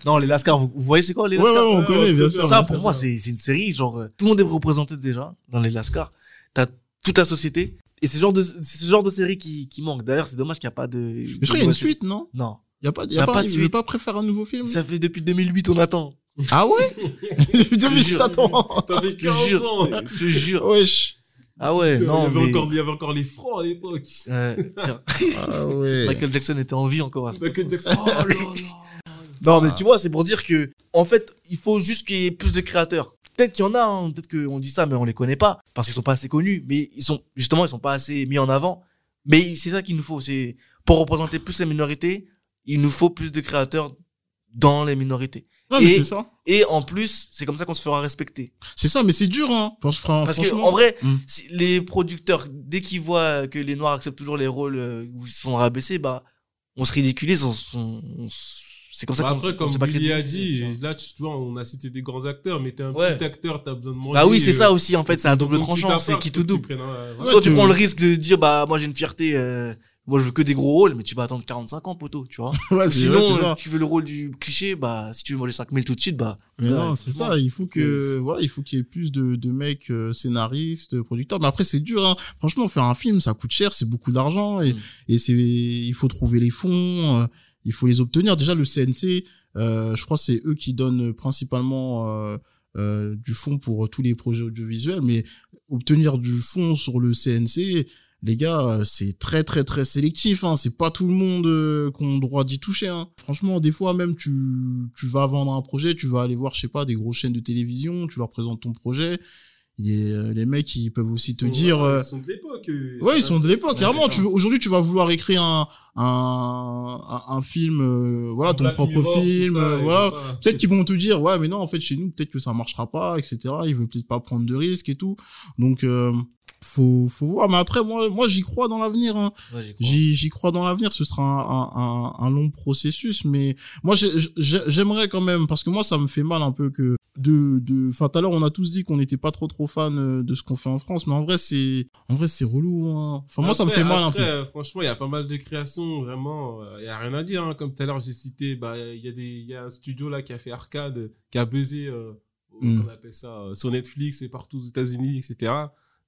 non, les Lascars. Vous, vous voyez c'est quoi les Ouais, ouais, Lascars on Ouais, connaît, on bien sûr. ça bien pour moi c'est c'est une série genre euh, tout le monde est représenté déjà dans les Lascars. T'as toute la société. Et c'est ce genre de c'est ce genre de série qui qui manque. D'ailleurs c'est dommage qu'il n'y a pas de Mais je crois qu'il y a une suite, non? Non. Il y a pas, il y Y a a pas, pas de suite. pas préférer un nouveau film? Ça fait depuis 2008 on attend Ah ouais? Je mais jure. attends. Ça fait je te 15 jure ans. je te jure Wesh. ah ouais il, y non avait mais encore, il y avait encore les francs à l'époque. Ouais, tiens, Ah ouais. Michael Jackson était en vie encore à ce Michael Jackson. Oh là là. Non, mais tu vois, c'est pour dire que, en fait, il faut juste qu'il y ait plus de créateurs. Peut-être qu'il y en a, hein, peut-être qu'on dit ça, mais on les connaît pas, parce qu'ils sont pas assez connus, mais ils sont, justement, ils sont pas assez mis en avant. Mais c'est ça qu'il nous faut, c'est, pour représenter plus les minorités, il nous faut plus de créateurs dans les minorités. Mais Et- c'est ça. Et en plus, c'est comme ça qu'on se fera respecter. C'est ça, mais c'est dur, hein. Parce, fran- Parce que, en vrai, Mm. si les producteurs, dès qu'ils voient que les noirs acceptent toujours les rôles euh, où ils se font rabaisser, bah, on se ridiculise, on, on- on c'est comme ça Bah qu'on après, on comme pas Billy a dit, là, tu vois, on a cité des grands acteurs, mais t'es un Ouais. petit acteur, t'as besoin de manger. Bah oui, c'est euh, ça aussi, en fait, c'est un double tranchant, c'est qui tout double. Ouais, Soit tu tu- prends le risque de dire, bah, moi j'ai une fierté, euh, moi je veux que des gros rôles, mais tu vas attendre 45 ans, poteau, tu vois. Ouais, Sinon, euh, tu veux le rôle du cliché, bah, si tu veux manger 5000 tout de suite, bah, Mais là, non, c'est ça. Il faut que, voilà, il faut qu'il y ait plus de, de mecs euh, scénaristes, producteurs. Mais après, c'est dur. Hein. Franchement, faire un film, ça coûte cher, c'est beaucoup d'argent et, Mm. et c'est, il faut trouver les fonds, euh, il faut les obtenir. Déjà, le CNC, euh, je crois, que c'est eux qui donnent principalement du fonds pour tous les projets audiovisuels. Mais obtenir du fonds sur le CNC, les gars, euh, c'est très très très sélectif. Hein. C'est pas tout le monde euh, qu'on a le droit d'y toucher. Hein. Franchement, des fois même tu tu vas vendre un projet, tu vas aller voir je sais pas des grosses chaînes de télévision, tu leur présentes ton projet. Et euh, les mecs ils peuvent aussi te dire. euh, Ils sont de l'époque. euh, Ouais, ils sont de l'époque. Clairement, tu aujourd'hui, tu vas vouloir écrire un un un, un film, euh, voilà, ton propre Mirror, film, ça, voilà. Peut-être qu'ils vont te dire, ouais, mais non, en fait, chez nous, peut-être que ça marchera pas, etc. Ils veulent peut-être pas prendre de risques et tout. Donc, euh, faut faut voir. Mais après, moi, moi, j'y crois dans l'avenir. Hein. Ouais, j'y crois. J'y j'y crois dans l'avenir. Ce sera un, un, un, un long processus, mais moi j'ai- j'ai- j'aimerais quand même parce que moi ça me fait mal un peu que de de. Enfin, tout à l'heure on a tous dit qu'on n'était pas trop trop fan euh, de ce qu'on fait en France, mais en vrai c'est en vrai c'est relou. Hein. Enfin moi ça me fait mal un peu. euh, Franchement, il y a pas mal de créations, vraiment. Il y a rien à dire. hein. Comme tout à l'heure, j'ai cité, bah, il y a des, il y a un studio là qui a fait Arcade, euh, qui a buzzé, euh, Mm. on appelle ça, euh, sur Netflix et partout aux États-Unis, etc.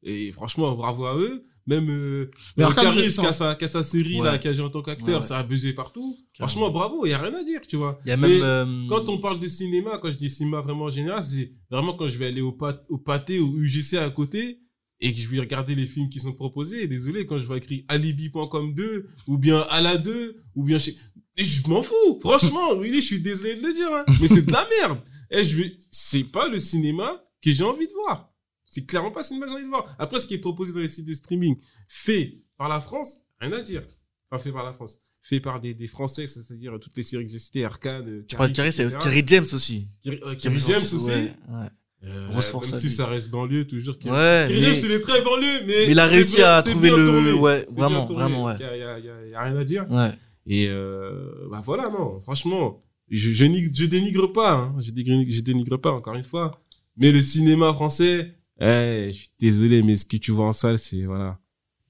Et franchement, bravo à eux. Même euh, Mais euh, Caris, c'est- qui a sa, qui a sa série Ouais. là, qui a joué en tant qu'acteur, Ouais, ouais. ça a buzzé partout. Carrément. Franchement, bravo. Il y a rien à dire, tu vois. Il y a Mais même, euh, quand on parle de cinéma, quand je dis cinéma vraiment en général, c'est vraiment quand je vais aller au, pat- au pâté, au UGC à côté, et que je vais regarder les films qui sont proposés. Et désolé, quand je vois écrit alibi.com 2, ou bien Ala 2, ou bien chez... Et je m'en fous, franchement, oui, je suis désolé de le dire, hein, mais c'est de la merde. Et je vais, c'est pas le cinéma que j'ai envie de voir. C'est clairement pas cinéma que j'ai envie de voir. Après, ce qui est proposé dans les sites de streaming, fait par la France, rien à dire. Enfin, fait par la France. Fait par des, des Français, c'est-à-dire toutes les séries que j'ai citées, Arcade, tu parles de Carré, c'est. Kerry James aussi. Kerry, euh, James aussi. Ouais, ouais. Euh, Grosse force même si ça reste banlieue, toujours. Kerry, Ouais, Kerry mais- James, il est très banlieue, mais. mais il a réussi bien- à trouver le- tourné. ouais, vraiment, vraiment, ouais. Il y y y y a rien à dire. Ouais. Et euh, bah voilà, non, franchement, je, je, je dénigre pas, hein, je, dénigre, je dénigre pas, encore une fois. Mais le cinéma français, Eh, je suis désolé, mais ce que tu vois en salle, c'est voilà,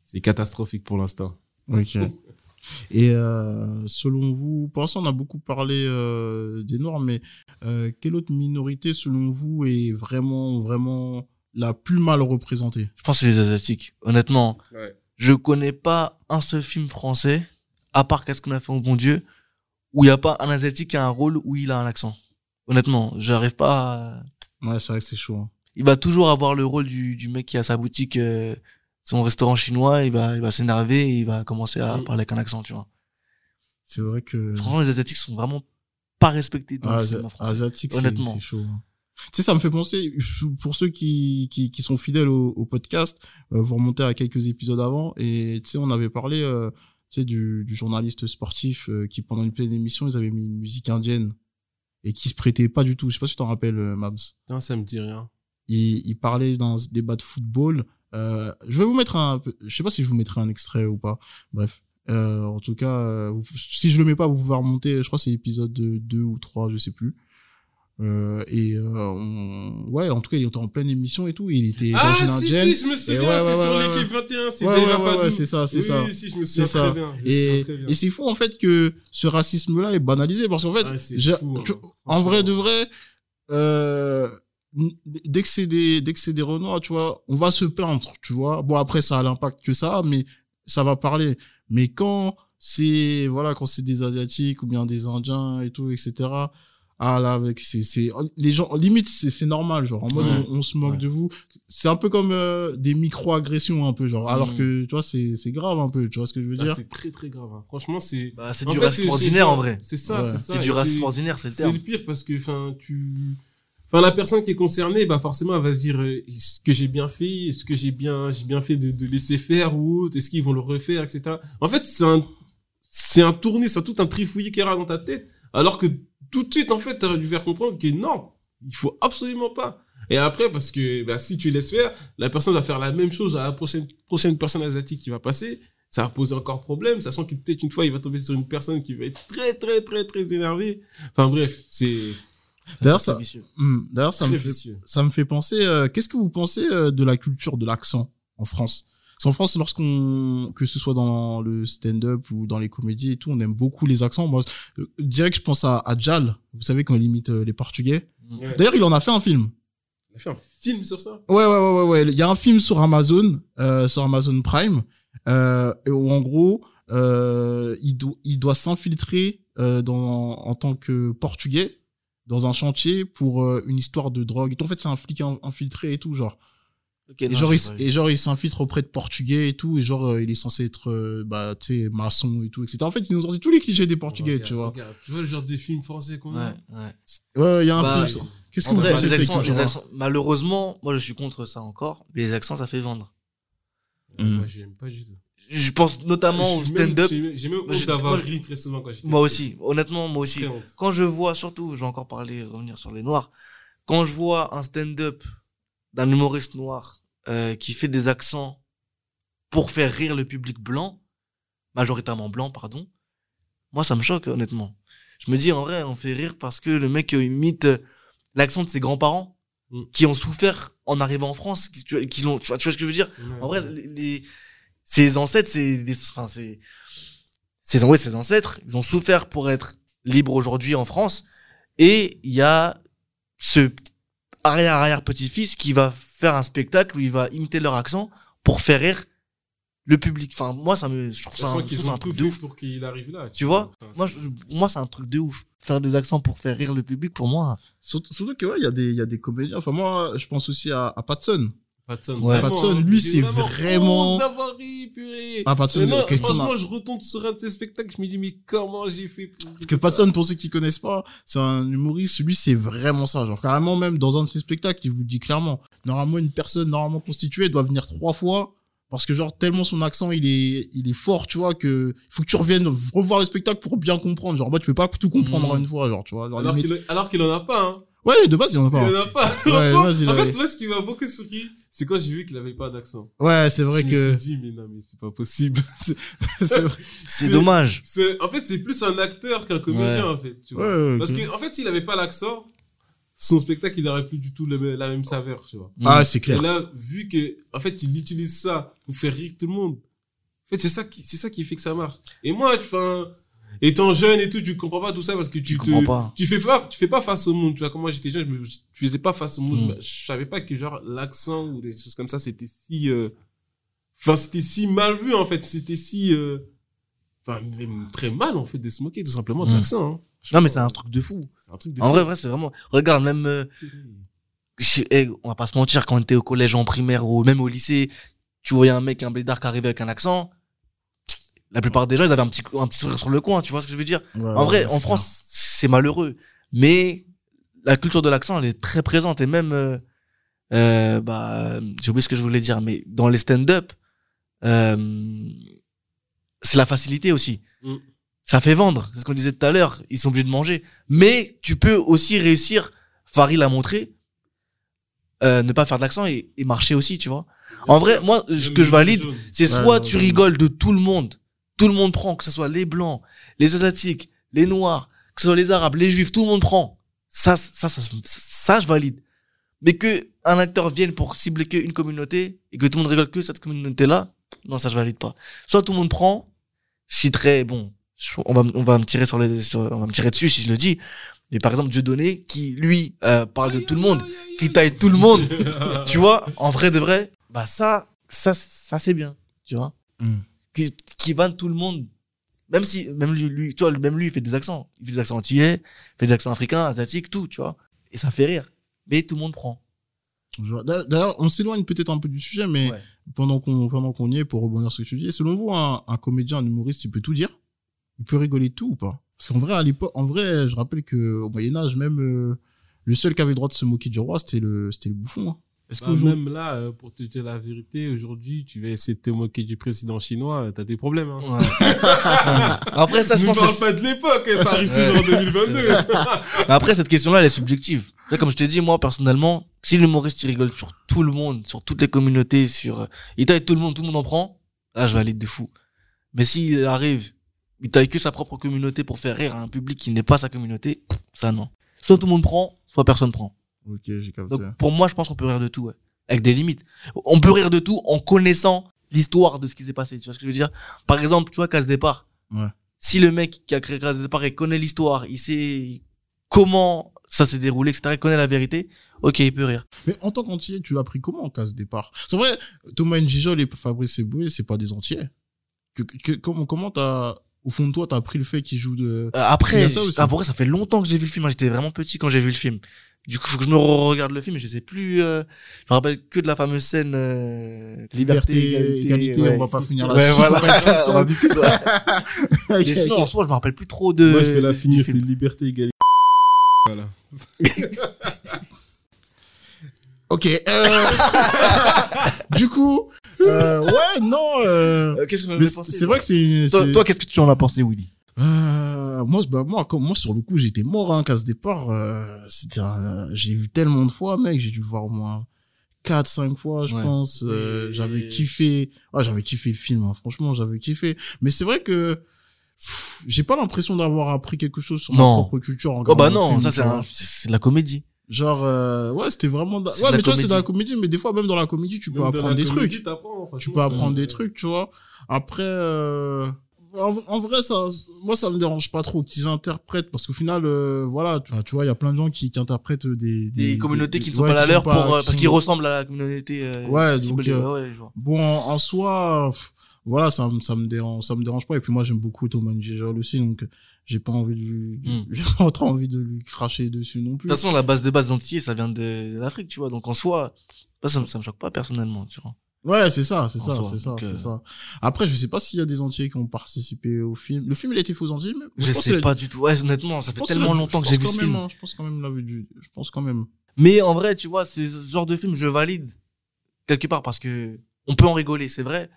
c'est catastrophique pour l'instant. Ok. Et euh, selon vous, pour l'instant, on a beaucoup parlé euh, des Noirs, mais euh, quelle autre minorité, selon vous, est vraiment, vraiment la plus mal représentée? Je pense que c'est les Asiatiques. Honnêtement, Ouais. je connais pas un seul film français, à part Qu'est-ce qu'on a fait au bon Dieu, où il y a pas un Asiatique qui a un rôle où il a un accent. Honnêtement, j'arrive pas à... Ouais, c'est vrai que c'est chaud. hein. Il va toujours avoir le rôle du, du mec qui a sa boutique, euh, son restaurant chinois, il va, il va s'énerver et il va commencer à Mm. parler avec un accent, tu vois. C'est vrai que. Franchement, les Asiatiques sont vraiment pas respectés dans Ah, le cinéma français. Asiatique, c'est Honnêtement. c'est chaud. hein. Tu sais, ça me fait penser, pour ceux qui, qui, qui sont fidèles au, au podcast, euh, vous remontez à quelques épisodes avant, et tu sais, on avait parlé euh, tu sais, du, du journaliste sportif euh, qui, pendant une pleine émission, ils avaient mis une musique indienne et qui se prêtait pas du tout. Je sais pas si tu t'en rappelles, Mabs. Non, ça me dit rien. Il, il parlait dans un débat de football. Euh, je vais vous mettre un, je sais pas si je vous mettrai un extrait ou pas. Bref. Euh, en tout cas, euh, si je le mets pas, vous pouvez remonter. Je crois que c'est l'épisode 2 ou 3, je sais plus. Euh, et euh, on- ouais, en tout cas, il était en pleine émission et tout. Il était Ah, si, si, je me souviens, ouais, c'est ouais, sur ouais, l'équipe 21, c'est Ouais, c'est ça, c'est oui, ça. Oui, si, je me C'est souviens ça. très bien. je me souviens Et, très bien. et c'est fou en fait que ce racisme-là est banalisé parce qu'en fait, fou, hein, en vrai de vrai, euh, dès que c'est des, dès que c'est des Renois, tu vois, on va se plaindre, tu vois. Bon après ça a l'impact que ça, a, mais ça va parler. Mais quand c'est voilà, quand c'est des Asiatiques ou bien des Indiens et tout, etc. Ah là, avec c'est c'est les gens limite c'est c'est normal genre en mode Ouais. on, on se moque Ouais. de vous. C'est un peu comme euh, des micro-agressions un peu genre alors Mhm. que tu vois c'est c'est grave un peu, tu vois ce que je veux Ah, dire c'est très très grave. hein. Franchement, c'est. Bah, c'est du racisme c'est- ordinaire c'est- en vrai. C'est ça, Ouais. c'est ça. C'est du racisme ordinaire, c'est le C'est terme. le pire parce que, enfin, tu. Enfin, la personne qui est concernée, bah, forcément, elle va se dire, euh, est-ce que j'ai bien fait? Est-ce que j'ai bien, j'ai bien fait de, laisser faire ou autre? Est-ce qu'ils vont le refaire, etc. En fait, c'est un, c'est un tournis, c'est tout un trifouillis qui est dans ta tête. Alors que tout de suite, en fait, t'aurais dû faire comprendre que non, il faut absolument pas. Et après, parce que, bah, si tu laisses faire, la personne va faire la même chose à la prochaine, prochaine personne asiatique qui va passer. Ça va poser encore problème, sachant que peut-être une fois, il va tomber sur une personne qui va être très, très, très, très énervée. Enfin, bref, c'est D'ailleurs ça. Hmm, D'ailleurs, ça me très fait, ça me fait penser. euh, Qu'est-ce que vous pensez euh, de la culture de l'accent en France? Parce qu'en France, lorsqu'on, que ce soit dans le stand-up ou dans les comédies et tout, on aime beaucoup les accents. Moi, euh, direct, je pense à, à Jal. Vous savez quand il imite les Portugais. Ouais. D'ailleurs, il en a fait un film. Il a fait un film sur ça? Ouais, ouais, ouais, ouais, ouais. Il y a un film sur Amazon, sur Amazon Prime, où en gros, il, do- il doit s'infiltrer dans en tant que portugais dans un chantier pour euh, une histoire de drogue. Et tout, en fait, c'est un flic in- infiltré et tout, genre. Et non, genre, il, et genre, il s'infiltre auprès de portugais et tout, et genre, euh, il est censé être, euh, bah, tu sais, maçon et tout, etc. En fait, ils nous ont dit tous les clichés des portugais, Regarde, tu vois. regarde. Tu vois le genre de film français qu'on a Ouais, ouais. Ouais, ouais, il y a un Bah, film. Qu'est-ce que vous vrai, pensez de les cette accents, les culture-là accents, malheureusement, moi je suis contre ça encore, mais les accents ça fait vendre. Mm. Moi, j'aime pas du tout. Je pense notamment au stand-up. J'ai même, honte d'avoir ri très souvent quand j'étais Moi aussi, honnêtement, moi aussi. Quand je vois, surtout, je vais encore parler, revenir sur les noirs, quand je vois un stand-up d'un humoriste noir euh, qui fait des accents pour faire rire le public blanc, majoritairement blanc, pardon, moi ça me choque honnêtement. Je me dis en vrai, on fait rire parce que le mec euh, imite euh, l'accent de ses grands-parents Mm. qui ont souffert en arrivant en France, qui, tu vois, qui l'ont, tu vois, ce que je veux dire? En vrai, les- ses ancêtres, c'est des, enfin, c'est, ses, ouais, ses ancêtres, ils ont souffert pour être libres aujourd'hui en France. Et il y a ce arrière-arrière petit-fils qui va faire un spectacle où il va imiter leur accent pour faire rire le public. Enfin, moi, ça me, je trouve ça, un, je trouve ça un truc de ouf. pour qu'il arrive là. Tu vois? Enfin, Moi, je, moi, c'est un truc de ouf. Faire des accents pour faire rire le public, pour moi. Surtout, surtout que, ouais, il y a des, il y a des comédiens. Enfin, moi, je pense aussi à, à Patson. Patson, Ouais. vraiment, Patson, hein, lui, c'est vraiment- honte d'avoir ri, purée. Ah, Patson, non, quelqu'un franchement, a- je retombe sur un de ces spectacles, je me dis, mais comment j'ai fait pour Parce que Patson, pour ceux qui connaissent pas, c'est un humoriste, lui, c'est vraiment ça. Genre, carrément, même dans un de ses spectacles, il vous dit clairement, normalement, une personne normalement constituée doit venir trois fois. Parce que, genre, tellement son accent, il est, il est fort, tu vois, que faut que tu reviennes revoir le spectacle pour bien comprendre. Genre, moi, tu peux pas tout comprendre Mhm. en une fois, genre, tu vois. Genre, Alors qu'il alors qu'il en a pas, hein. Ouais, de base, il en a Il pas. en a pas. Ouais, en fait, moi, ce qui m'a beaucoup souri, c'est quand j'ai vu qu'il avait pas d'accent. Ouais, c'est vrai je que, me suis dit, mais non, mais c'est pas possible. c'est dommage. En fait, c'est plus un acteur qu'un comédien, Ouais. en fait, tu vois. Ouais, ouais, Parce ok. que, en fait, s'il avait pas l'accent, son spectacle, il aurait plus du tout le- la même saveur, tu vois. Ah, c'est clair. Et là, vu que, en fait, il utilise ça pour faire rire tout le monde. En fait, c'est ça qui, c'est ça qui fait que ça marche. Et moi, enfin, étant jeune et tout, tu comprends pas tout ça parce que tu Tu te, pas. tu fais pas, tu fais pas face au monde. Tu vois, quand moi j'étais jeune, je, me, je faisais pas face au monde. Mm. Je savais pas que genre l'accent ou des choses comme ça, c'était si, euh, enfin, c'était si mal vu en fait. C'était si, euh, enfin, même très mal en fait de se moquer tout simplement de Mm. l'accent. Hein. Non, mais c'est un truc de fou. C'est un truc de En fou. vrai, vrai, c'est vraiment. Regarde, même. euh, je- eh, on va pas se mentir, quand on était au collège, en primaire ou même au lycée, tu voyais un mec, un blédard qui arrivait avec un accent. La plupart des gens, ils avaient un petit, un petit sourire sur le coin, tu vois ce que je veux dire? Ouais, En vrai, ouais, en France, c'est malheureux. Mais la culture de l'accent, elle est très présente. Et même, euh, euh, bah, j'ai oublié ce que je voulais dire, mais dans les stand-up, euh, c'est la facilité aussi. Mm. Ça fait vendre. C'est ce qu'on disait tout à l'heure. Ils sont obligés de manger. Mais tu peux aussi réussir, Farid l'a montré, euh, ne pas faire d'accent et, et marcher aussi, tu vois. En vrai, moi, ce que je valide, c'est soit tu rigoles de tout le monde, tout le monde prend, que ce soit les blancs, les asiatiques, les noirs, que ce soit les arabes, les juifs, tout le monde prend. Ça, ça, ça, ça, ça, je valide. Mais que un acteur vienne pour cibler qu'une communauté et que tout le monde rigole que cette communauté-là, non, ça je valide pas. Soit tout le monde prend, je suis très bon. On va, on va me tirer sur les, sur- on va me tirer dessus si je le dis. Mais par exemple, Dieudonné, qui lui euh, parle de tout le monde, qui taille tout le monde, tu vois, en vrai de vrai, bah ça, ça, ça c'est bien, tu vois. Mm. Qui, qui vanne tout le monde. Même si, même lui, lui, tu vois, même lui, il fait des accents. Il fait des accents antillais, il fait des accents africains, asiatiques, tout, tu vois. Et ça fait rire. Mais tout le monde prend. D'ailleurs, on s'éloigne peut-être un peu du sujet, mais Ouais. pendant qu'on pendant qu'on y est, pour rebondir sur ce que tu dis, selon vous, un, un comédien, un humoriste, il peut tout dire? Il peut rigoler de tout ou pas? Parce qu'en vrai, à l'époque, en vrai, je rappelle que au Moyen Âge, même euh, le seul qui avait le droit de se moquer du roi, c'était le c'était le bouffon. hein. Est-ce Bah, qu'aujourd'hui- même là, euh, pour te dire la vérité, aujourd'hui, tu vas essayer de te moquer du président chinois, euh, t'as des problèmes. Hein. Après, ça, je pense parle que c'est- pas de l'époque, hein, ça arrive Ouais. toujours en 2022. Mais après, cette question-là, elle est subjective. Comme je t'ai dit, moi, personnellement, si l'humoriste, il rigole sur tout le monde, sur toutes les communautés, sur, il taille tout le monde, tout le monde en prend, là, je valide de fou. Mais s'il arrive, il taille que sa propre communauté pour faire rire à un public qui n'est pas sa communauté, ça, non. Soit tout le monde prend, soit personne prend. Ok, j'ai capté. Donc, pour moi, je pense qu'on peut rire de tout, ouais. Avec des limites. On peut rire de tout en connaissant l'histoire de ce qui s'est passé. Tu vois ce que je veux dire? Par exemple, tu vois, Casse Départ. Ouais. Si le mec qui a créé Casse Départ, il connaît l'histoire, il sait comment ça s'est déroulé, etc., il connaît la vérité, ok, il peut rire. Mais en tant qu'antillais, tu l'as pris comment en casse départ? C'est vrai, Thomas Njijol et Fabrice Eboué, c'est pas des. Que, que- comment comment t'as au fond de toi t'as pris le fait qu'ils jouent de Euh, après, a ça ah, vrai, ça fait longtemps que j'ai vu le film. hein. J'étais vraiment petit quand j'ai vu le film. Du coup, faut que je me regarde le film et je sais plus, euh, je me rappelle que de la fameuse scène, euh, liberté, égalité, ouais. on va pas finir là Ouais, voilà. On va vite ça. ça. Mais sinon, en soi, je me rappelle plus trop de. Moi, je vais la finir, c'est liberté, égalité. Voilà. ok. euh, du coup, euh, ouais, non. euh, Qu'est-ce que mais c'est vrai que c'est. Toi, toi, qu'est-ce que tu en as pensé, Willy? Euh, moi, bah, moi, comme moi, sur le coup, j'étais mort, hein, casse départ. Euh, c'était, un- j'ai vu tellement de fois, mec. J'ai dû le voir au moins 4, 5 fois, je Ouais. pense. Euh, Et- J'avais kiffé. Ouais, j'avais kiffé le film, hein, franchement, j'avais kiffé. Mais c'est vrai que, j'ai pas l'impression d'avoir appris quelque chose sur Non. ma propre culture en Oh bah non, film, ça c'est un- c'est de la comédie. Genre, euh, ouais, c'était vraiment, ouais, mais toi, c'est de la comédie. mais des fois, même dans la comédie, tu peux Même apprendre des comédie, trucs. Tu peux apprendre des trucs, tu vois. Après, euh, en, en vrai, ça, moi, ça me dérange pas trop qu'ils interprètent, parce qu'au final, euh, voilà, tu vois, tu vois, il y a plein de gens qui, qui interprètent des, Des, communautés qui ne sont ouais, pas la leur pour, euh, qui parce qu'ils ressemblent à la communauté, euh, Ouais, donc, euh, ouais. Bon, en, en soi, pff, voilà, ça, me- ça me dérange, ça me dérange pas. Et puis moi, j'aime beaucoup Thomas Njijol aussi, donc j'ai pas envie de lui, Hmm. j'ai pas trop envie de lui cracher dessus non De plus. toute façon, la base de base entier, ça vient de, de l'Afrique, tu vois. Donc en soi, ça, ça me choque pas personnellement, tu vois. Ouais, c'est ça, c'est ça, c'est ça, donc, euh, c'est ça. Après, je sais pas s'il y a des entiers qui ont participé au film. Le film, il a été fait aux Antilles, même. Je pense sais pas du tout. Ouais, honnêtement, ça je fait tellement longtemps que je j'ai vu ce film. hein, Je pense quand même l'avoir vu. Je pense quand même. Mais en vrai, tu vois, c'est ce genre de film, je valide quelque part parce que on peut en rigoler, c'est vrai.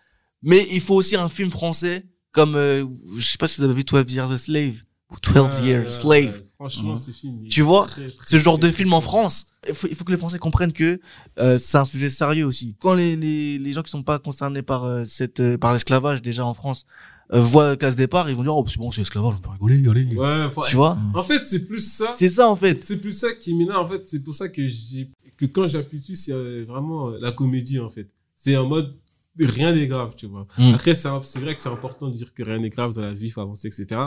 Mais il faut aussi un film français comme, euh, je sais pas si vous avez vu 12 Years a Slave ou 12 Ouais, Years ouais, Slave. Franchement, ce film. Tu vois, très, très, Ce genre très, de très, film en France, il faut, il faut que les Français comprennent que euh, c'est un sujet sérieux aussi. Quand les, les, les gens qui sont pas concernés par euh, cette euh, par l'esclavage déjà en France euh, voient Casse Départ, ils vont dire oh c'est bon c'est esclavage, on peut rigoler, allez. Ouais, faut- Tu vois En fait, c'est plus ça. C'est ça en fait. C'est plus ça qui m'énerve, en fait. C'est pour ça que j'ai, que quand j'appuie dessus, c'est euh, vraiment euh, la comédie, en fait. C'est en mode, rien n'est grave, tu vois. Mm. Après, c'est vrai que c'est important de dire que rien n'est grave dans la vie, il faut avancer, etc.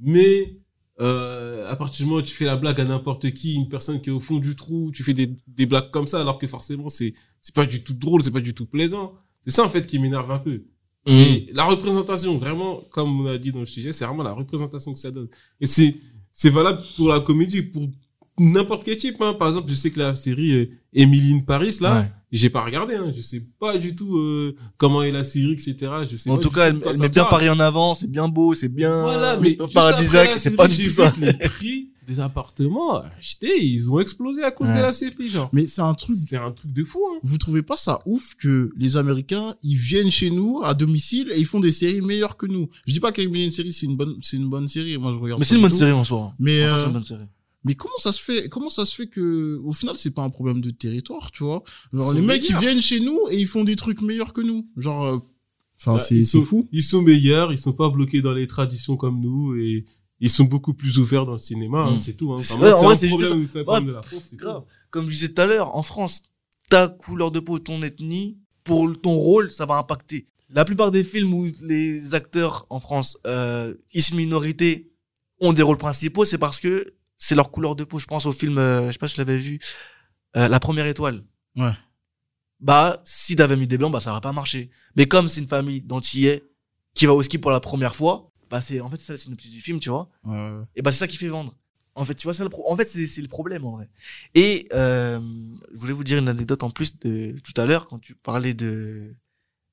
Mais, euh, à partir du moment où tu fais la blague à n'importe qui, une personne qui est au fond du trou, tu fais des, des blagues comme ça, alors que forcément, c'est, c'est pas du tout drôle, c'est pas du tout plaisant. C'est ça, en fait, qui m'énerve un peu. C'est la représentation, vraiment, comme on a dit dans le sujet, c'est vraiment la représentation que ça donne. Et c'est, c'est valable pour la comédie, pour n'importe quel type, hein. Par exemple, je sais que la série euh, Emily in Paris, là, Ouais. J'ai pas regardé, hein. Je sais pas du tout, euh, comment est la série, etc. Je sais En pas tout du cas, tout elle, elle met bien. Paris en avant, c'est bien beau, c'est bien Voilà, mais paradisiaque, c'est pas du tout ça. Les prix des appartements, achetés, ils ont explosé à cause Ouais. de la série, genre. Mais c'est un truc. C'est un truc de fou, hein. Vous trouvez pas ça ouf que les Américains ils viennent chez nous à domicile et ils font des séries meilleures que nous? Je dis pas une série c'est une bonne c'est une bonne série. Moi je regarde. Mais c'est une bonne tout. série en soi. Mais euh, c'est une bonne série. Mais comment ça se fait Comment ça se fait que au final c'est pas un problème de territoire, tu vois? Genre Ils les mecs ils meilleurs. viennent chez nous et ils font des trucs meilleurs que nous. Genre euh, enfin Bah, c'est ils fou. Ils sont meilleurs, ils sont pas bloqués dans les traditions comme nous et ils sont beaucoup plus ouverts dans le cinéma, hein, Mm. c'est tout. Hein. C'est- ouais, c'est vrai, un c'est juste problème, c'est un problème de la France, c'est Grave. tout. Comme je disais tout à l'heure, en France, ta couleur de peau, ton ethnie, pour ton rôle, ça va impacter. La plupart des films où les acteurs en France, euh, issus de minorités, ont des rôles principaux, c'est parce que c'est leur couleur de peau. Je pense au film, euh, je sais pas si tu l'avais vu, euh, La Première Étoile. Ouais. Bah, si t'avais mis des blancs, bah ça aurait pas marché. Mais comme c'est une famille d'antillais qui va au ski pour la première fois, bah c'est en fait c'est ça le synopsis du film, tu vois Ouais. et bah c'est ça qui fait vendre en fait tu vois c'est le pro- en fait c'est le problème en vrai et euh, je voulais vous dire une anecdote en plus de tout à l'heure quand tu parlais de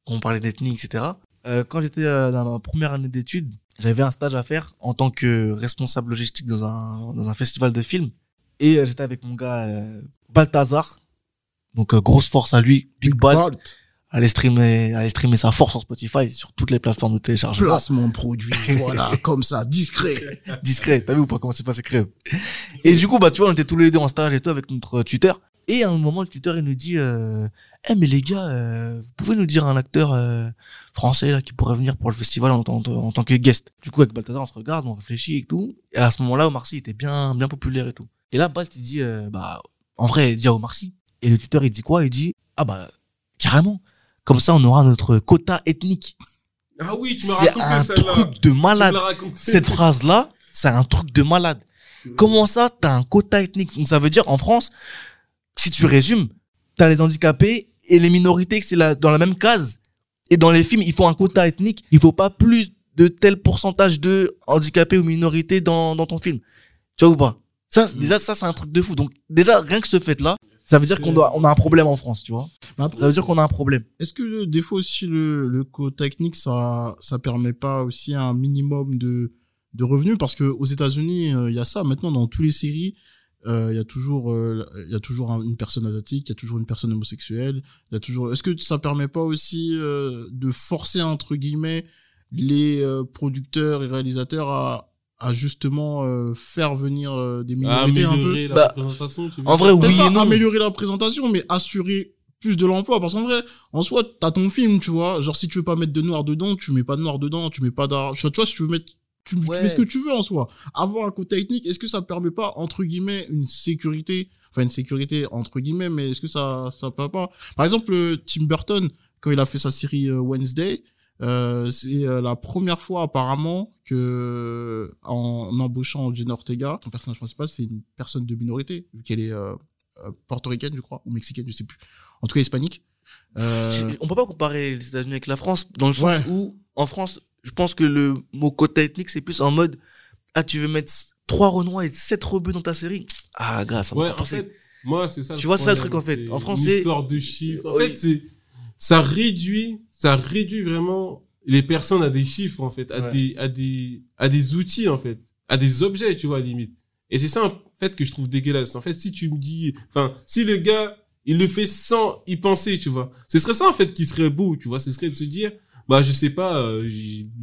on parlait d'ethnie etc euh, quand j'étais euh, dans ma première année d'études j'avais un stage à faire en tant que responsable logistique dans un dans un festival de films et euh, j'étais avec mon gars euh, Balthazar donc euh, grosse force à lui Big Balt Balt, allez streamer allez streamer sa force sur Spotify sur toutes les plateformes de téléchargement placement produit, voilà, comme ça, discret. discret. T'as vu ou pas comment c'est passé Et du coup, bah, tu vois, on était tous les deux en stage et tout avec notre tuteur. Et à un moment, le tuteur, il nous dit, euh, eh, mais les gars, euh, vous pouvez nous dire un acteur euh, français là qui pourrait venir pour le festival en, tant- en tant que guest. Du coup, avec Balthazar, on se regarde, on réfléchit et tout. Et à ce moment-là, Omar Sy était bien, bien populaire et tout. Et là, Balt, il dit, euh, bah, en vrai, dis à Omar Sy. Et le tuteur, il dit quoi? Il dit, ah bah, carrément. Comme ça, on aura notre quota ethnique. Ah oui, tu m'as C'est raconté un truc de malade cette phrase-là, c'est un truc de malade. Comment ça, t'as un quota ethnique? Donc ça veut dire, en France, si tu résumes, t'as les handicapés et les minorités, c'est dans la même case. Et dans les films, il faut un quota ethnique. Il faut pas plus de tel pourcentage de handicapés ou minorités dans, dans ton film. Tu vois ou pas? Ça, c'est- déjà, ça, c'est un truc de fou. Donc, déjà, rien que ce fait-là, ça veut dire qu'on doit, on a un problème en France, tu vois. Après, Ça veut dire qu'on a un problème. Est-ce que euh, des fois aussi le, le code technique ça ça permet pas aussi un minimum de de revenus? Parce que aux États-Unis euh, il y a ça maintenant dans toutes les séries euh, il y a toujours euh, il y a toujours un- une personne asiatique il y a toujours une personne homosexuelle il y a toujours est-ce que ça permet pas aussi euh, de forcer entre guillemets les euh, producteurs et réalisateurs à à justement euh, faire venir euh, des Ah, minorités un peu? la Bah, représentation, tu veux En vrai, oui pas et non. améliorer la présentation, mais assurer plus de l'emploi. Parce qu'en vrai, en soi, t'as ton film, tu vois. Genre, si tu veux pas mettre de noir dedans, tu mets pas de noir dedans, tu mets pas d'argent. Tu vois, si tu veux mettre, tu, fais ce que tu veux en soi. Avoir un côté technique, est-ce que ça permet pas, entre guillemets, une sécurité, enfin, une sécurité, entre guillemets, mais est-ce que ça, ça peut pas? Par exemple, euh, Tim Burton, quand il a fait sa série euh, Wednesday, euh, c'est la première fois apparemment que en embauchant Jenna Ortega, son personnage principal, c'est une personne de minorité, vu qu'elle est euh, portoricaine, je crois, ou mexicaine, je sais plus. En tout cas, hispanique. Euh, On peut pas comparer les États-Unis avec la France dans le sens Ouais. où en France, je pense que le mot quota ethnique c'est plus en mode ah tu veux mettre trois Renois et sept rebeux dans ta série? Ah gars ça m'a Ouais, fait, moi, c'est ça. Tu vois, ça le truc, en fait. En c'est- histoire de chiffres. En Oui. fait, c'est, ça réduit, ça réduit vraiment les personnes à des chiffres, en fait, à Ouais. des, à des, à des outils, en fait, à des objets, tu vois, limite. Et c'est ça, en fait, que je trouve dégueulasse. En fait, si tu me dis, enfin, si le gars, il le fait sans y penser, tu vois. Ce serait ça, en fait, qui serait beau, tu vois. Ce serait de se dire, bah je sais pas, euh,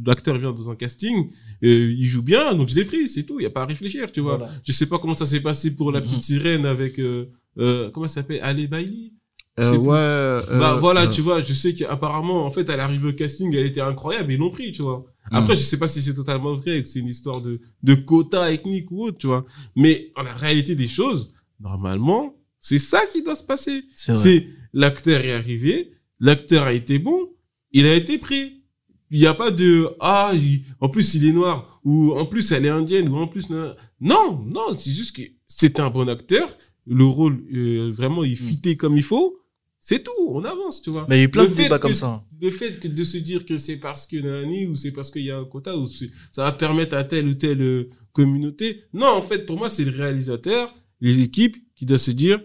l'acteur vient dans un casting, euh, il joue bien, donc je l'ai pris, c'est tout, il y a pas à réfléchir, tu vois. Voilà. Je sais pas comment ça s'est passé pour la petite sirène avec euh, euh, comment ça s'appelle Ali Bailey. Euh, C'est- ouais. euh, bah voilà, euh, tu vois, je sais qu'apparemment en fait elle arrive au casting, elle était incroyable, ils l'ont pris, tu vois. Après, je sais pas si c'est totalement vrai, que c'est une histoire de de quota ethnique ou autre, tu vois. Mais en la réalité des choses, normalement, c'est ça qui doit se passer. C'est l'acteur est arrivé, l'acteur a été bon, il a été pris. Il n'y a pas de ah en plus il est noir. Ou en plus elle est indienne. Ou en plus non. Non, c'est juste que c'était un bon acteur. Le rôle euh, vraiment il fitait comme il faut. C'est tout. On avance tu vois. Mais il y a eu plein Le de débats comme ça. le fait que de se dire que c'est parce que nani ou c'est parce qu'il y a un quota ou ça va permettre à telle ou telle euh, communauté. Non en fait pour moi c'est le réalisateur les équipes qui doivent se dire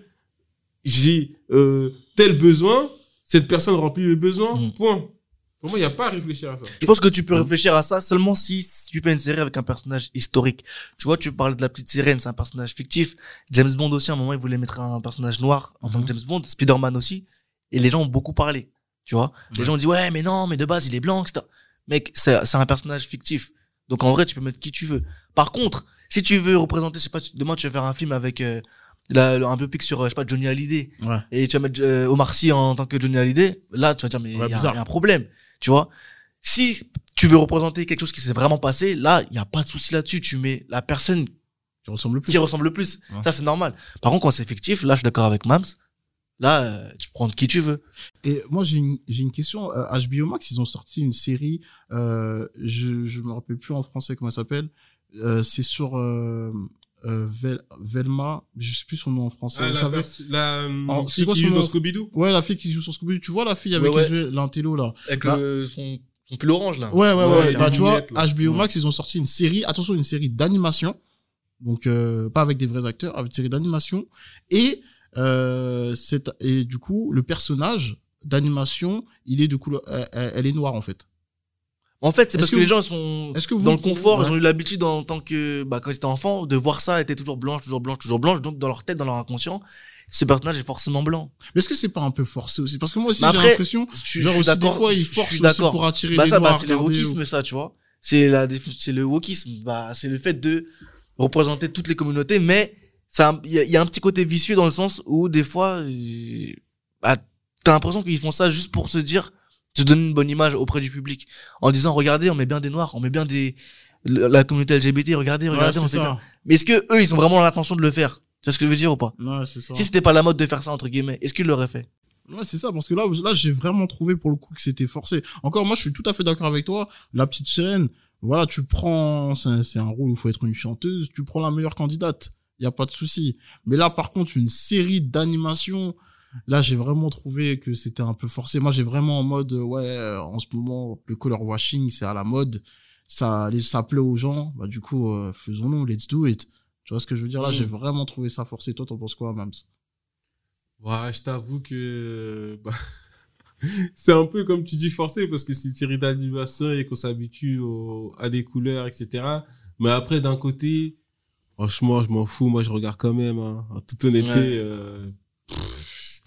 j'ai euh, tel besoin cette personne remplit le besoin Mm. point pour moi il n'y a pas à réfléchir à ça Je pense que tu peux réfléchir à ça seulement si tu fais une série avec un personnage historique. Tu vois, tu parles de la petite sirène, c'est un personnage fictif. James Bond aussi, à un moment, il voulait mettre un personnage noir en tant que James Bond. Spider-Man aussi. Et les gens ont beaucoup parlé. Tu vois, les gens ont dit, ouais, mais non, mais de base, il est blanc, etc. Mec, c'est c'est un personnage fictif. Donc en vrai, tu peux mettre qui tu veux. Par contre, si tu veux représenter, je sais pas, tu- demain tu vas faire un film avec euh, la, un biopic sur, euh, je sais pas, Johnny Hallyday Ouais. et tu vas mettre euh, Omar Sy en tant que Johnny Hallyday, là tu vas dire mais il Ouais, y a un problème, tu vois. Si tu veux représenter quelque chose qui s'est vraiment passé, là il y a pas de souci là-dessus, tu mets la personne Tu ressembles plus. qui ressemble le plus. Ouais. Ça c'est normal. Par contre quand c'est fictif, là je suis d'accord avec Mams. Là euh, tu prends qui tu veux. Et moi, j'ai une, j'ai une question. Euh, HBO Max, ils ont sorti une série, euh, je, je me rappelle plus en français comment elle s'appelle. Euh, c'est sur euh, euh, Vel- Velma, je sais plus son nom en français. Ah, Vous la, savez la Oh, fille c'est quoi qui son joue dans Scooby-Doo? Ouais, la fille qui joue sur Scooby. Tu vois la fille avec Ouais, qui jouait l'intello là? Avec Là. le, son, son pull orange là. Ouais, ouais, ouais. Ouais, bah, tu vois, là. HBO Ouais. Max, ils ont sorti une série, attention, une série d'animation. Donc, euh, pas avec des vrais acteurs, avec une série d'animation. Et, euh, c'est, et du coup, le personnage d'animation, il est de couleur, euh, euh, elle est noire, en fait. En fait, c'est parce que que, les gens sont est-ce que vous- dans le confort, Ouais. ils ont eu l'habitude en tant que bah quand ils étaient enfants de voir ça, était toujours blanche, toujours blanche, toujours blanche. Donc dans leur tête, dans leur inconscient, ce personnage est forcément blanc. Mais est-ce que c'est pas un peu forcé aussi? Parce que moi aussi, j'ai l'impression, Je suis- genre aussi, des fois, ils forcent aussi pour attirer Bah les ça, noirs. bah, c'est le wokisme, ça, tu vois. C'est la, c'est le wokisme. Bah, c'est le fait de représenter toutes les communautés, mais ça, il y, y a un petit côté vicieux dans le sens où des fois, euh, bah, t'as l'impression qu'ils font ça juste pour se dire, se donner une bonne image auprès du public, en disant, regardez, on met bien des noirs, on met bien des, la communauté LGBT, regardez, regardez, c'est on fait bien. Mais est-ce que eux, ils ont vraiment l'intention de le faire? Vois ce que je veux dire ou pas? Ouais, c'est ça. Si c'était pas la mode de faire ça, entre guillemets, est-ce qu'ils l'auraient fait? Ouais, c'est ça, parce que là, là, j'ai vraiment trouvé pour le coup que c'était forcé. Encore, moi, je suis tout à fait d'accord avec toi. La petite sirène, voilà, tu prends, c'est un, c'est un rôle où il faut être une chanteuse, tu prends la meilleure candidate. Il y a pas de souci. Mais là, par contre, une série d'animation, là, j'ai vraiment trouvé que c'était un peu forcé. Moi, j'ai vraiment en mode, euh, ouais, euh, en ce moment, le color washing, c'est à la mode. Ça, les, ça plaît aux gens. Bah, du coup, euh, faisons-le, let's do it. Tu vois ce que je veux dire? Là, Mm. j'ai vraiment trouvé ça forcé. Toi, t'en penses quoi, Mams? Ouais, je t'avoue que bah, c'est un peu comme tu dis forcé parce que c'est une série d'animation et qu'on s'habitue à des couleurs, etc. Mais après, d'un côté, franchement, je m'en fous. Moi, je regarde quand même. hein. En toute honnêteté, Ouais. euh,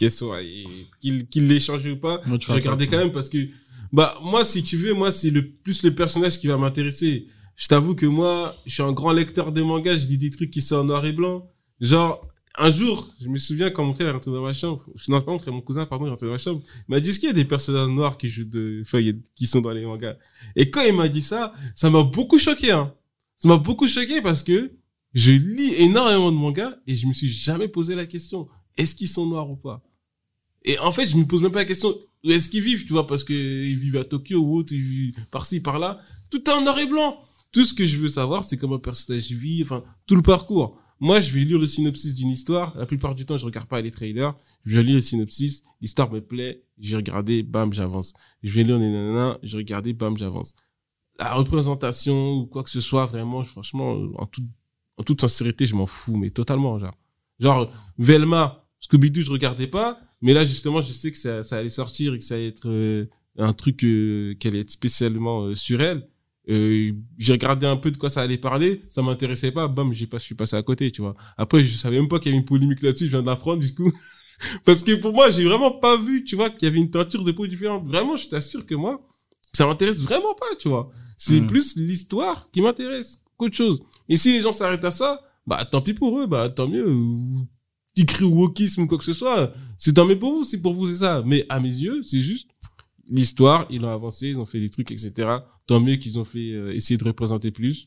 et qu'il l'ait changé ou pas, tu je regardais quand même parce que, bah, moi, si tu veux, moi, c'est le plus le personnage qui va m'intéresser. Je t'avoue que moi, je suis un grand lecteur de mangas. Je lis des trucs qui sont en noir et blanc. Genre, un jour, je me souviens quand mon frère est rentré dans ma chambre, non, pas mon frère, mon cousin, pardon, est rentré dans ma chambre, il m'a dit, est-ce qu'il y a des personnages noirs qui jouent de, enfin, qui sont dans les mangas? Et quand il m'a dit ça, ça m'a beaucoup choqué, hein. Ça m'a beaucoup choqué parce que je lis énormément de mangas et je me suis jamais posé la question, est-ce qu'ils sont noirs ou pas? Et en fait, je me pose même pas la question, où est-ce qu'ils vivent, tu vois, parce que ils vivent à Tokyo ou autre, ils vivent par-ci, par-là. Tout est en noir et blanc. Tout ce que je veux savoir, c'est comment un personnage vit, enfin, tout le parcours. Moi, je vais lire le synopsis d'une histoire. La plupart du temps, je regarde pas les trailers. Je lis le synopsis. L'histoire me plaît. J'ai regardé, bam, j'avance. Je vais lire les nanana. Je regardé, bam, j'avance. La représentation ou quoi que ce soit, vraiment, franchement, en toute, en toute sincérité, je m'en fous, mais totalement, genre. Genre, Velma, Scooby-Doo, je regardais pas. Mais là, justement, je sais que ça, ça allait sortir et que ça allait être euh, un truc euh, qui allait être spécialement euh, sur elle. Euh, j'ai regardé un peu de quoi ça allait parler, ça m'intéressait pas, bam, j'ai pas, je suis passé à côté, tu vois. Après, je savais même pas qu'il y avait une polémique là-dessus, je viens de l'apprendre, du coup. Parce que pour moi, j'ai vraiment pas vu, tu vois, qu'il y avait une teinture de peau différente. Vraiment, je t'assure que moi, ça m'intéresse vraiment pas, tu vois. C'est Mm. plus l'histoire qui m'intéresse qu'autre chose. Et si les gens s'arrêtent à ça, bah tant pis pour eux, bah tant mieux. Crient au wokisme ou quoi que ce soit, c'est tant mieux pour vous, c'est pour vous, c'est ça. Mais à mes yeux, c'est juste l'histoire, ils ont avancé, ils ont fait des trucs, etc. Tant mieux qu'ils ont fait euh, essayer de représenter plus.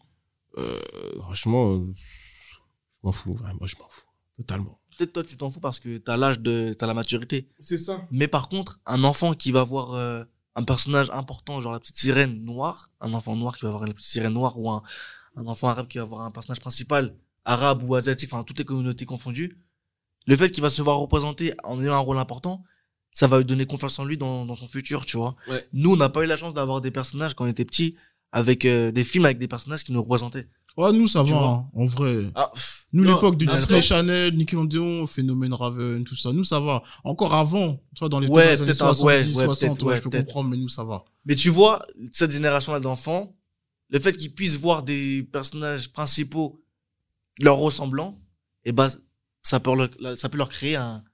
Euh, franchement, euh, je m'en fous, vraiment, je m'en fous. Totalement. Peut-être toi, tu t'en fous parce que t'as l'âge de, t'as la maturité. C'est ça. Mais par contre, un enfant qui va voir un personnage important, genre la petite sirène noire, un enfant noir qui va voir la petite sirène noire ou un, un enfant arabe qui va voir un personnage principal, arabe ou asiatique, enfin toutes les communautés confondues, le fait qu'il va se voir représenter en ayant un rôle important, ça va lui donner confiance en lui dans, dans son futur, tu vois. Ouais. Nous, on n'a pas eu la chance d'avoir des personnages quand on était petits, avec euh, des films avec des personnages qui nous représentaient. Ouais, nous, ça Tu va, hein, en vrai. Ah, pff, Nous, l'époque du après- Disney Channel, Nickelodeon, Phénomène Raven, tout ça, nous, ça va. Encore avant, tu vois, dans les, Ouais, années peut-être un- 70, ouais, ouais, 60, peut-être, ouais, ouais, je peux comprendre, mais nous, ça va. Mais tu vois, cette génération-là d'enfants, le fait qu'ils puissent voir des personnages principaux leur ressemblant, et ben, ça peut leur, ça peut leur créer un,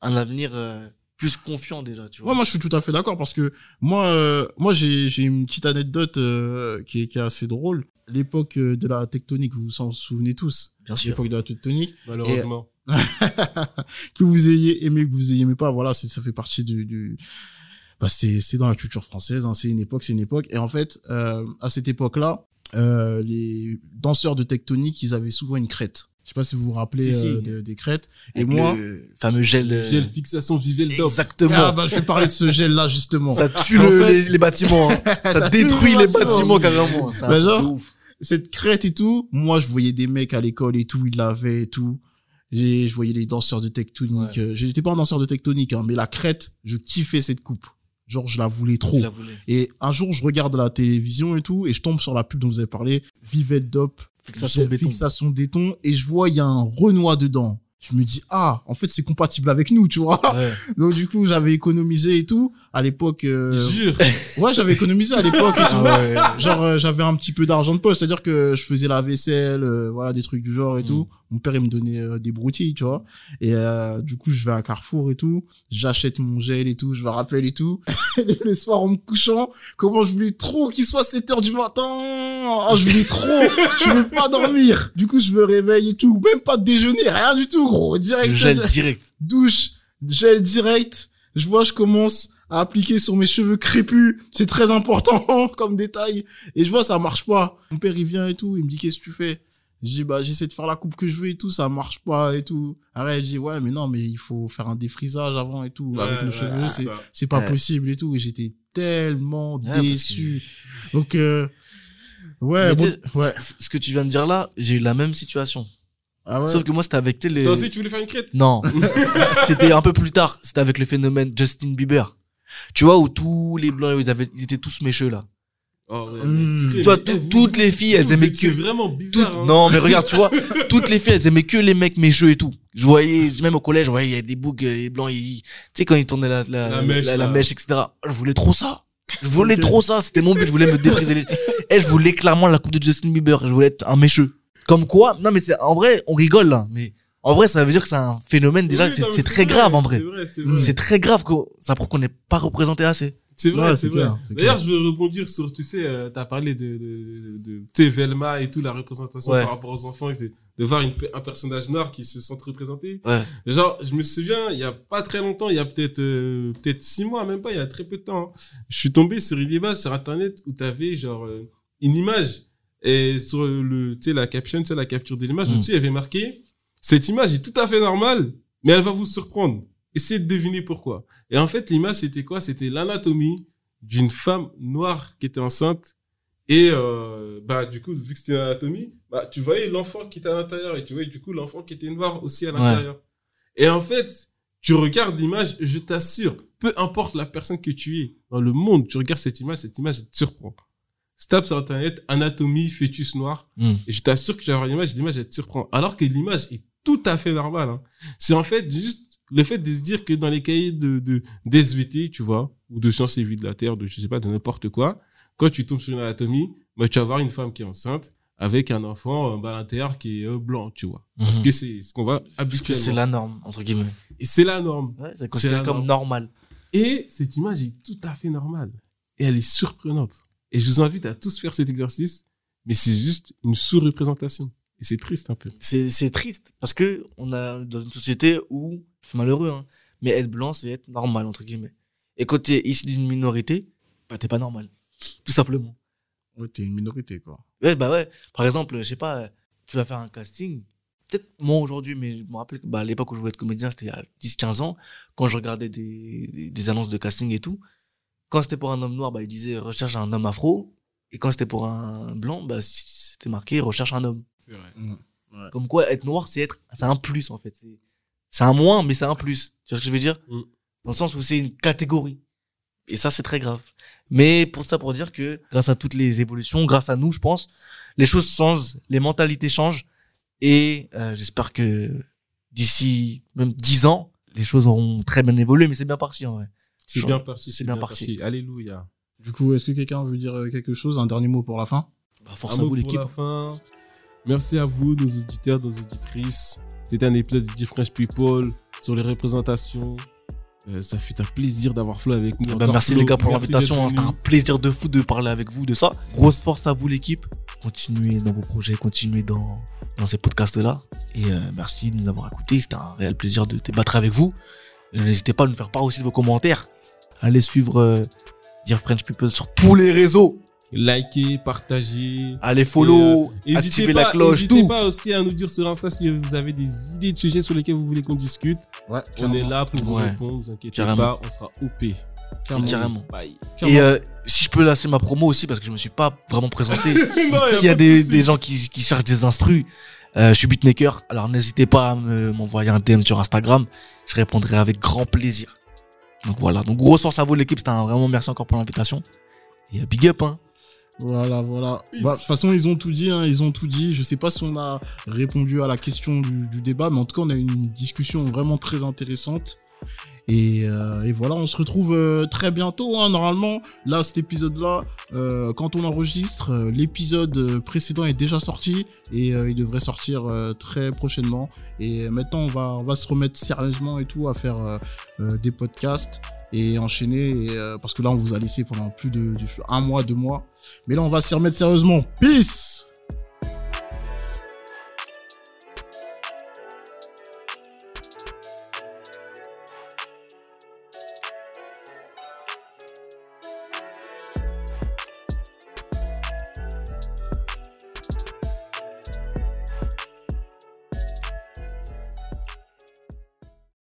un avenir euh, plus confiant déjà, tu vois. Ouais, moi, je suis tout à fait d'accord parce que moi, euh, moi, j'ai, j'ai une petite anecdote euh, qui, est, qui est assez drôle. L'époque de la tectonique, vous vous en souvenez tous? Bien sûr. L'époque de la tectonique. Malheureusement. que vous ayez aimé, que vous ayez aimé pas, voilà, c'est, ça fait partie du, du bah, c'est, c'est dans la culture française, hein, c'est une époque, c'est une époque. Et en fait, euh, à cette époque-là, euh, les danseurs de tectonique, ils avaient souvent une crête. Je sais pas si vous vous rappelez Si, si. euh, de- des crêtes. Et moi, le fameux gel. euh, Gel fixation Vivel Dope. Exactement. ah, bah, je vais parler de ce gel-là, justement. ça tue le- fait- les, les bâtiments. hein. ça, Ça détruit les bâtiments. carrément. Un Bah, genre, ouf. cette crête et tout, moi, je voyais des mecs à l'école et tout, ils l'avaient et tout. Et je voyais les danseurs de tectonique. Euh, J'étais pas un danseur de tectonique, hein, mais la crête, je kiffais cette coupe. Genre, je la voulais trop. Je la voulais. Et un jour, je regarde la télévision et tout, et je tombe sur la pub dont vous avez parlé, Vivet Dope, Fixation béton. fixation béton, et je vois, il y a un Renoir dedans. Je me dis, ah, en fait, c'est compatible avec nous, tu vois. Ouais. Donc, du coup, j'avais économisé et tout. À l'époque, euh, Jure. ouais, j'avais économisé à l'époque et tout. Ah ouais. Genre, euh, j'avais un petit peu d'argent de poche, c'est-à-dire que je faisais la vaisselle, euh, voilà, des trucs du genre et Mm. tout. Mon père, il me donnait euh, des broutilles, tu vois. Et euh, du coup, je vais à Carrefour et tout. J'achète mon gel et tout, je me rappelle et tout. Et le soir, en me couchant, comment je voulais trop qu'il soit 7 heures du matin. Ah, je voulais trop. je veux pas dormir. Du coup, je me réveille et tout. Même pas de déjeuner, rien du tout, gros. Direct. Le gel direct. douche, gel direct. Je vois, je commence à appliquer sur mes cheveux crépus. C'est très important comme détail. Et je vois, ça marche pas. Mon père, il vient et tout. Il me dit, qu'est-ce que tu fais? Je dis, bah, j'essaie de faire la coupe que je veux et tout. Ça marche pas et tout. Arrête, je dis, ouais, mais non, mais il faut faire un défrisage avant et tout. Avec nos ouais, cheveux, c'est c'est, pas Ouais. possible et tout. Et j'étais tellement déçu. que- Donc, euh, ouais, bon, ouais. Ce que tu viens de dire là, j'ai eu la même situation. Ah ouais? Sauf que moi, c'était avec les. Toi aussi, tu voulais faire une crête? Non. c'était un peu plus tard. C'était avec le phénomène Justin Bieber. Tu vois, où tous les blancs, ils, avaient, ils étaient tous mécheux, là. Oh, ouais, Hmm. Tu vois, mais, tout- eh, toutes les filles, elles aimaient que. vraiment bizarre. hein. Non, mais regarde, tu vois, toutes les filles, elles aimaient que les mecs mécheux et tout. Je voyais, même au collège, je voyais, il y a des boucs, euh, les blancs, ils, tu sais, quand ils tournaient la, la, La mèche, la, la là. mèche, etc. Je voulais trop ça. Je voulais trop ça. C'était mon but. Je voulais me défriser les. Et je voulais clairement la coupe de Justin Bieber. Je voulais être un mécheux. Comme quoi, non, mais c'est, en vrai, on rigole, là. Mais en vrai, ça veut dire que c'est un phénomène déjà, Oui, que c'est très vrai, grave, en vrai. C'est vrai, c'est vrai. C'est très grave que ça prouve qu'on n'est pas représenté assez. C'est vrai, Ouais, c'est vrai. D'ailleurs, je veux rebondir sur, tu sais, euh, t'as parlé de, de, de, de tu sais, Velma et tout, la représentation Ouais. par rapport aux enfants, et de, de voir une un personnage noir qui se sent représenté. Ouais. Genre, je me souviens, il y a pas très longtemps, il y a peut-être, euh, peut-être six mois, même pas, il y a très peu de temps, hein. je suis tombé sur une image sur internet où t'avais, genre, euh, une image, et sur le, tu sais, la caption, tu sais, la capture de l'image, Mm. dessus, il y avait marqué, cette image est tout à fait normale, mais elle va vous surprendre. Essayez de deviner pourquoi. Et en fait, l'image, c'était quoi? C'était l'anatomie d'une femme noire qui était enceinte. Et euh, bah du coup, vu que c'était une anatomie, bah tu voyais l'enfant qui était à l'intérieur et tu voyais du coup l'enfant qui était noir aussi à l'intérieur. Et en fait, tu regardes l'image, je t'assure, peu importe la personne que tu es dans le monde, tu regardes cette image, cette image te surprend. Tu tapes sur internet anatomie fœtus noir Mm. et je t'assure que tu vas voir l'image, l'image elle te surprend. Alors que l'image est tout à fait normale. Hein. C'est en fait juste le fait de se dire que dans les cahiers de, de d'SVT, tu vois, ou de sciences et vie de la Terre, de je sais pas, de n'importe quoi, quand tu tombes sur une anatomie, bah, tu vas voir une femme qui est enceinte avec un enfant euh, bah, à l'intérieur qui est euh, blanc, tu vois. Parce Mhm. que c'est ce qu'on va Parce que c'est la norme, entre guillemets. Et c'est la norme. Ouais, c'est considéré comme norme. normal. Et cette image est tout à fait normale. et elle est surprenante. Et je vous invite à tous faire cet exercice, mais c'est juste une sous-représentation. Et c'est triste un peu. C'est, c'est triste parce que on a dans une société où c'est malheureux, hein, mais être blanc, c'est être normal entre guillemets. Et quand t'es issu d'une minorité, bah t'es pas normal, tout simplement. Ouais, t'es une minorité, quoi. Ouais, bah ouais. Par exemple, je sais pas, tu vas faire un casting. Peut-être moi aujourd'hui, mais je me rappelle que bah, à l'époque où je voulais être comédien, c'était il y a 10-15 ans, quand je regardais des, des, des annonces de casting et tout. Quand c'était pour un homme noir, bah, il disait recherche un homme afro. Et quand c'était pour un blanc, bah, c'était marqué recherche un homme. C'est vrai. Mm. Comme quoi, être noir, c'est être, c'est un plus, en fait. C'est, c'est un moins, mais c'est un plus. Tu vois ce que je veux dire? Mm. Dans le sens où c'est une catégorie. Et ça, c'est très grave. Mais pour ça, pour dire que grâce à toutes les évolutions, grâce à nous, je pense, les choses changent, les mentalités changent. Et euh, j'espère que d'ici même 10 ans, les choses auront très bien évolué. Mais c'est bien parti, en vrai. C'est Genre, bien parti. c'est bien parti. Alléluia. Du coup, est-ce que quelqu'un veut dire quelque chose Un dernier mot pour la fin? Bah, force Un à mot vous, pour l'équipe. Merci à vous, nos auditeurs, nos auditrices. C'était un épisode de Different People sur les représentations. Euh, ça fut un plaisir d'avoir Flo avec nous. Bah, Encore merci Flo, les gars pour l'invitation. C'était un plaisir de fou de parler avec vous de ça. Grosse force à vous l'équipe. Continuez dans vos projets, continuez dans, dans ces podcasts-là. Et euh, merci de nous avoir écoutés. C'était un réel plaisir de débattre avec vous. Et N'hésitez pas à nous faire part aussi de vos commentaires. Allez suivre euh, Dear French People sur tous les réseaux. Likez, partagez. Allez follow, Et, euh, activez n'hésitez la pas- cloche, N'hésitez pas aussi à nous dire sur Insta si vous avez des idées de sujets sur lesquels vous voulez qu'on discute. Ouais, On est là pour vous Ouais. répondre, vous inquiétez Carrément. pas, on sera OP. Et Carrément. Et euh, si je peux lâcher ma promo aussi, parce que je me suis pas vraiment présenté. S'il y a des, gens qui, qui cherchent des instrus, euh, je suis beatmaker. Alors n'hésitez pas à me- m'envoyer un DM sur Instagram. Je répondrai avec grand plaisir. Donc voilà. Donc grosse force à vous l'équipe. C'était un vraiment merci encore pour l'invitation. Et big up hein. Voilà, voilà. Bah, De toute façon, ils ont tout dit, hein, ils ont tout dit. Je sais pas si on a répondu à la question du, du débat, mais en tout cas, on a eu une discussion vraiment très intéressante. Et, euh, et voilà, on se retrouve euh, très bientôt. Hein, normalement, là, cet épisode-là, euh, quand on enregistre, l'épisode précédent est déjà sorti et il devrait sortir très prochainement. Et maintenant, on va, on va se remettre sérieusement et tout à faire des podcasts et enchaîner. Euh, parce que là, on vous a laissé pendant plus de, de un mois, deux mois. Mais là, on va s'y remettre sérieusement. Peace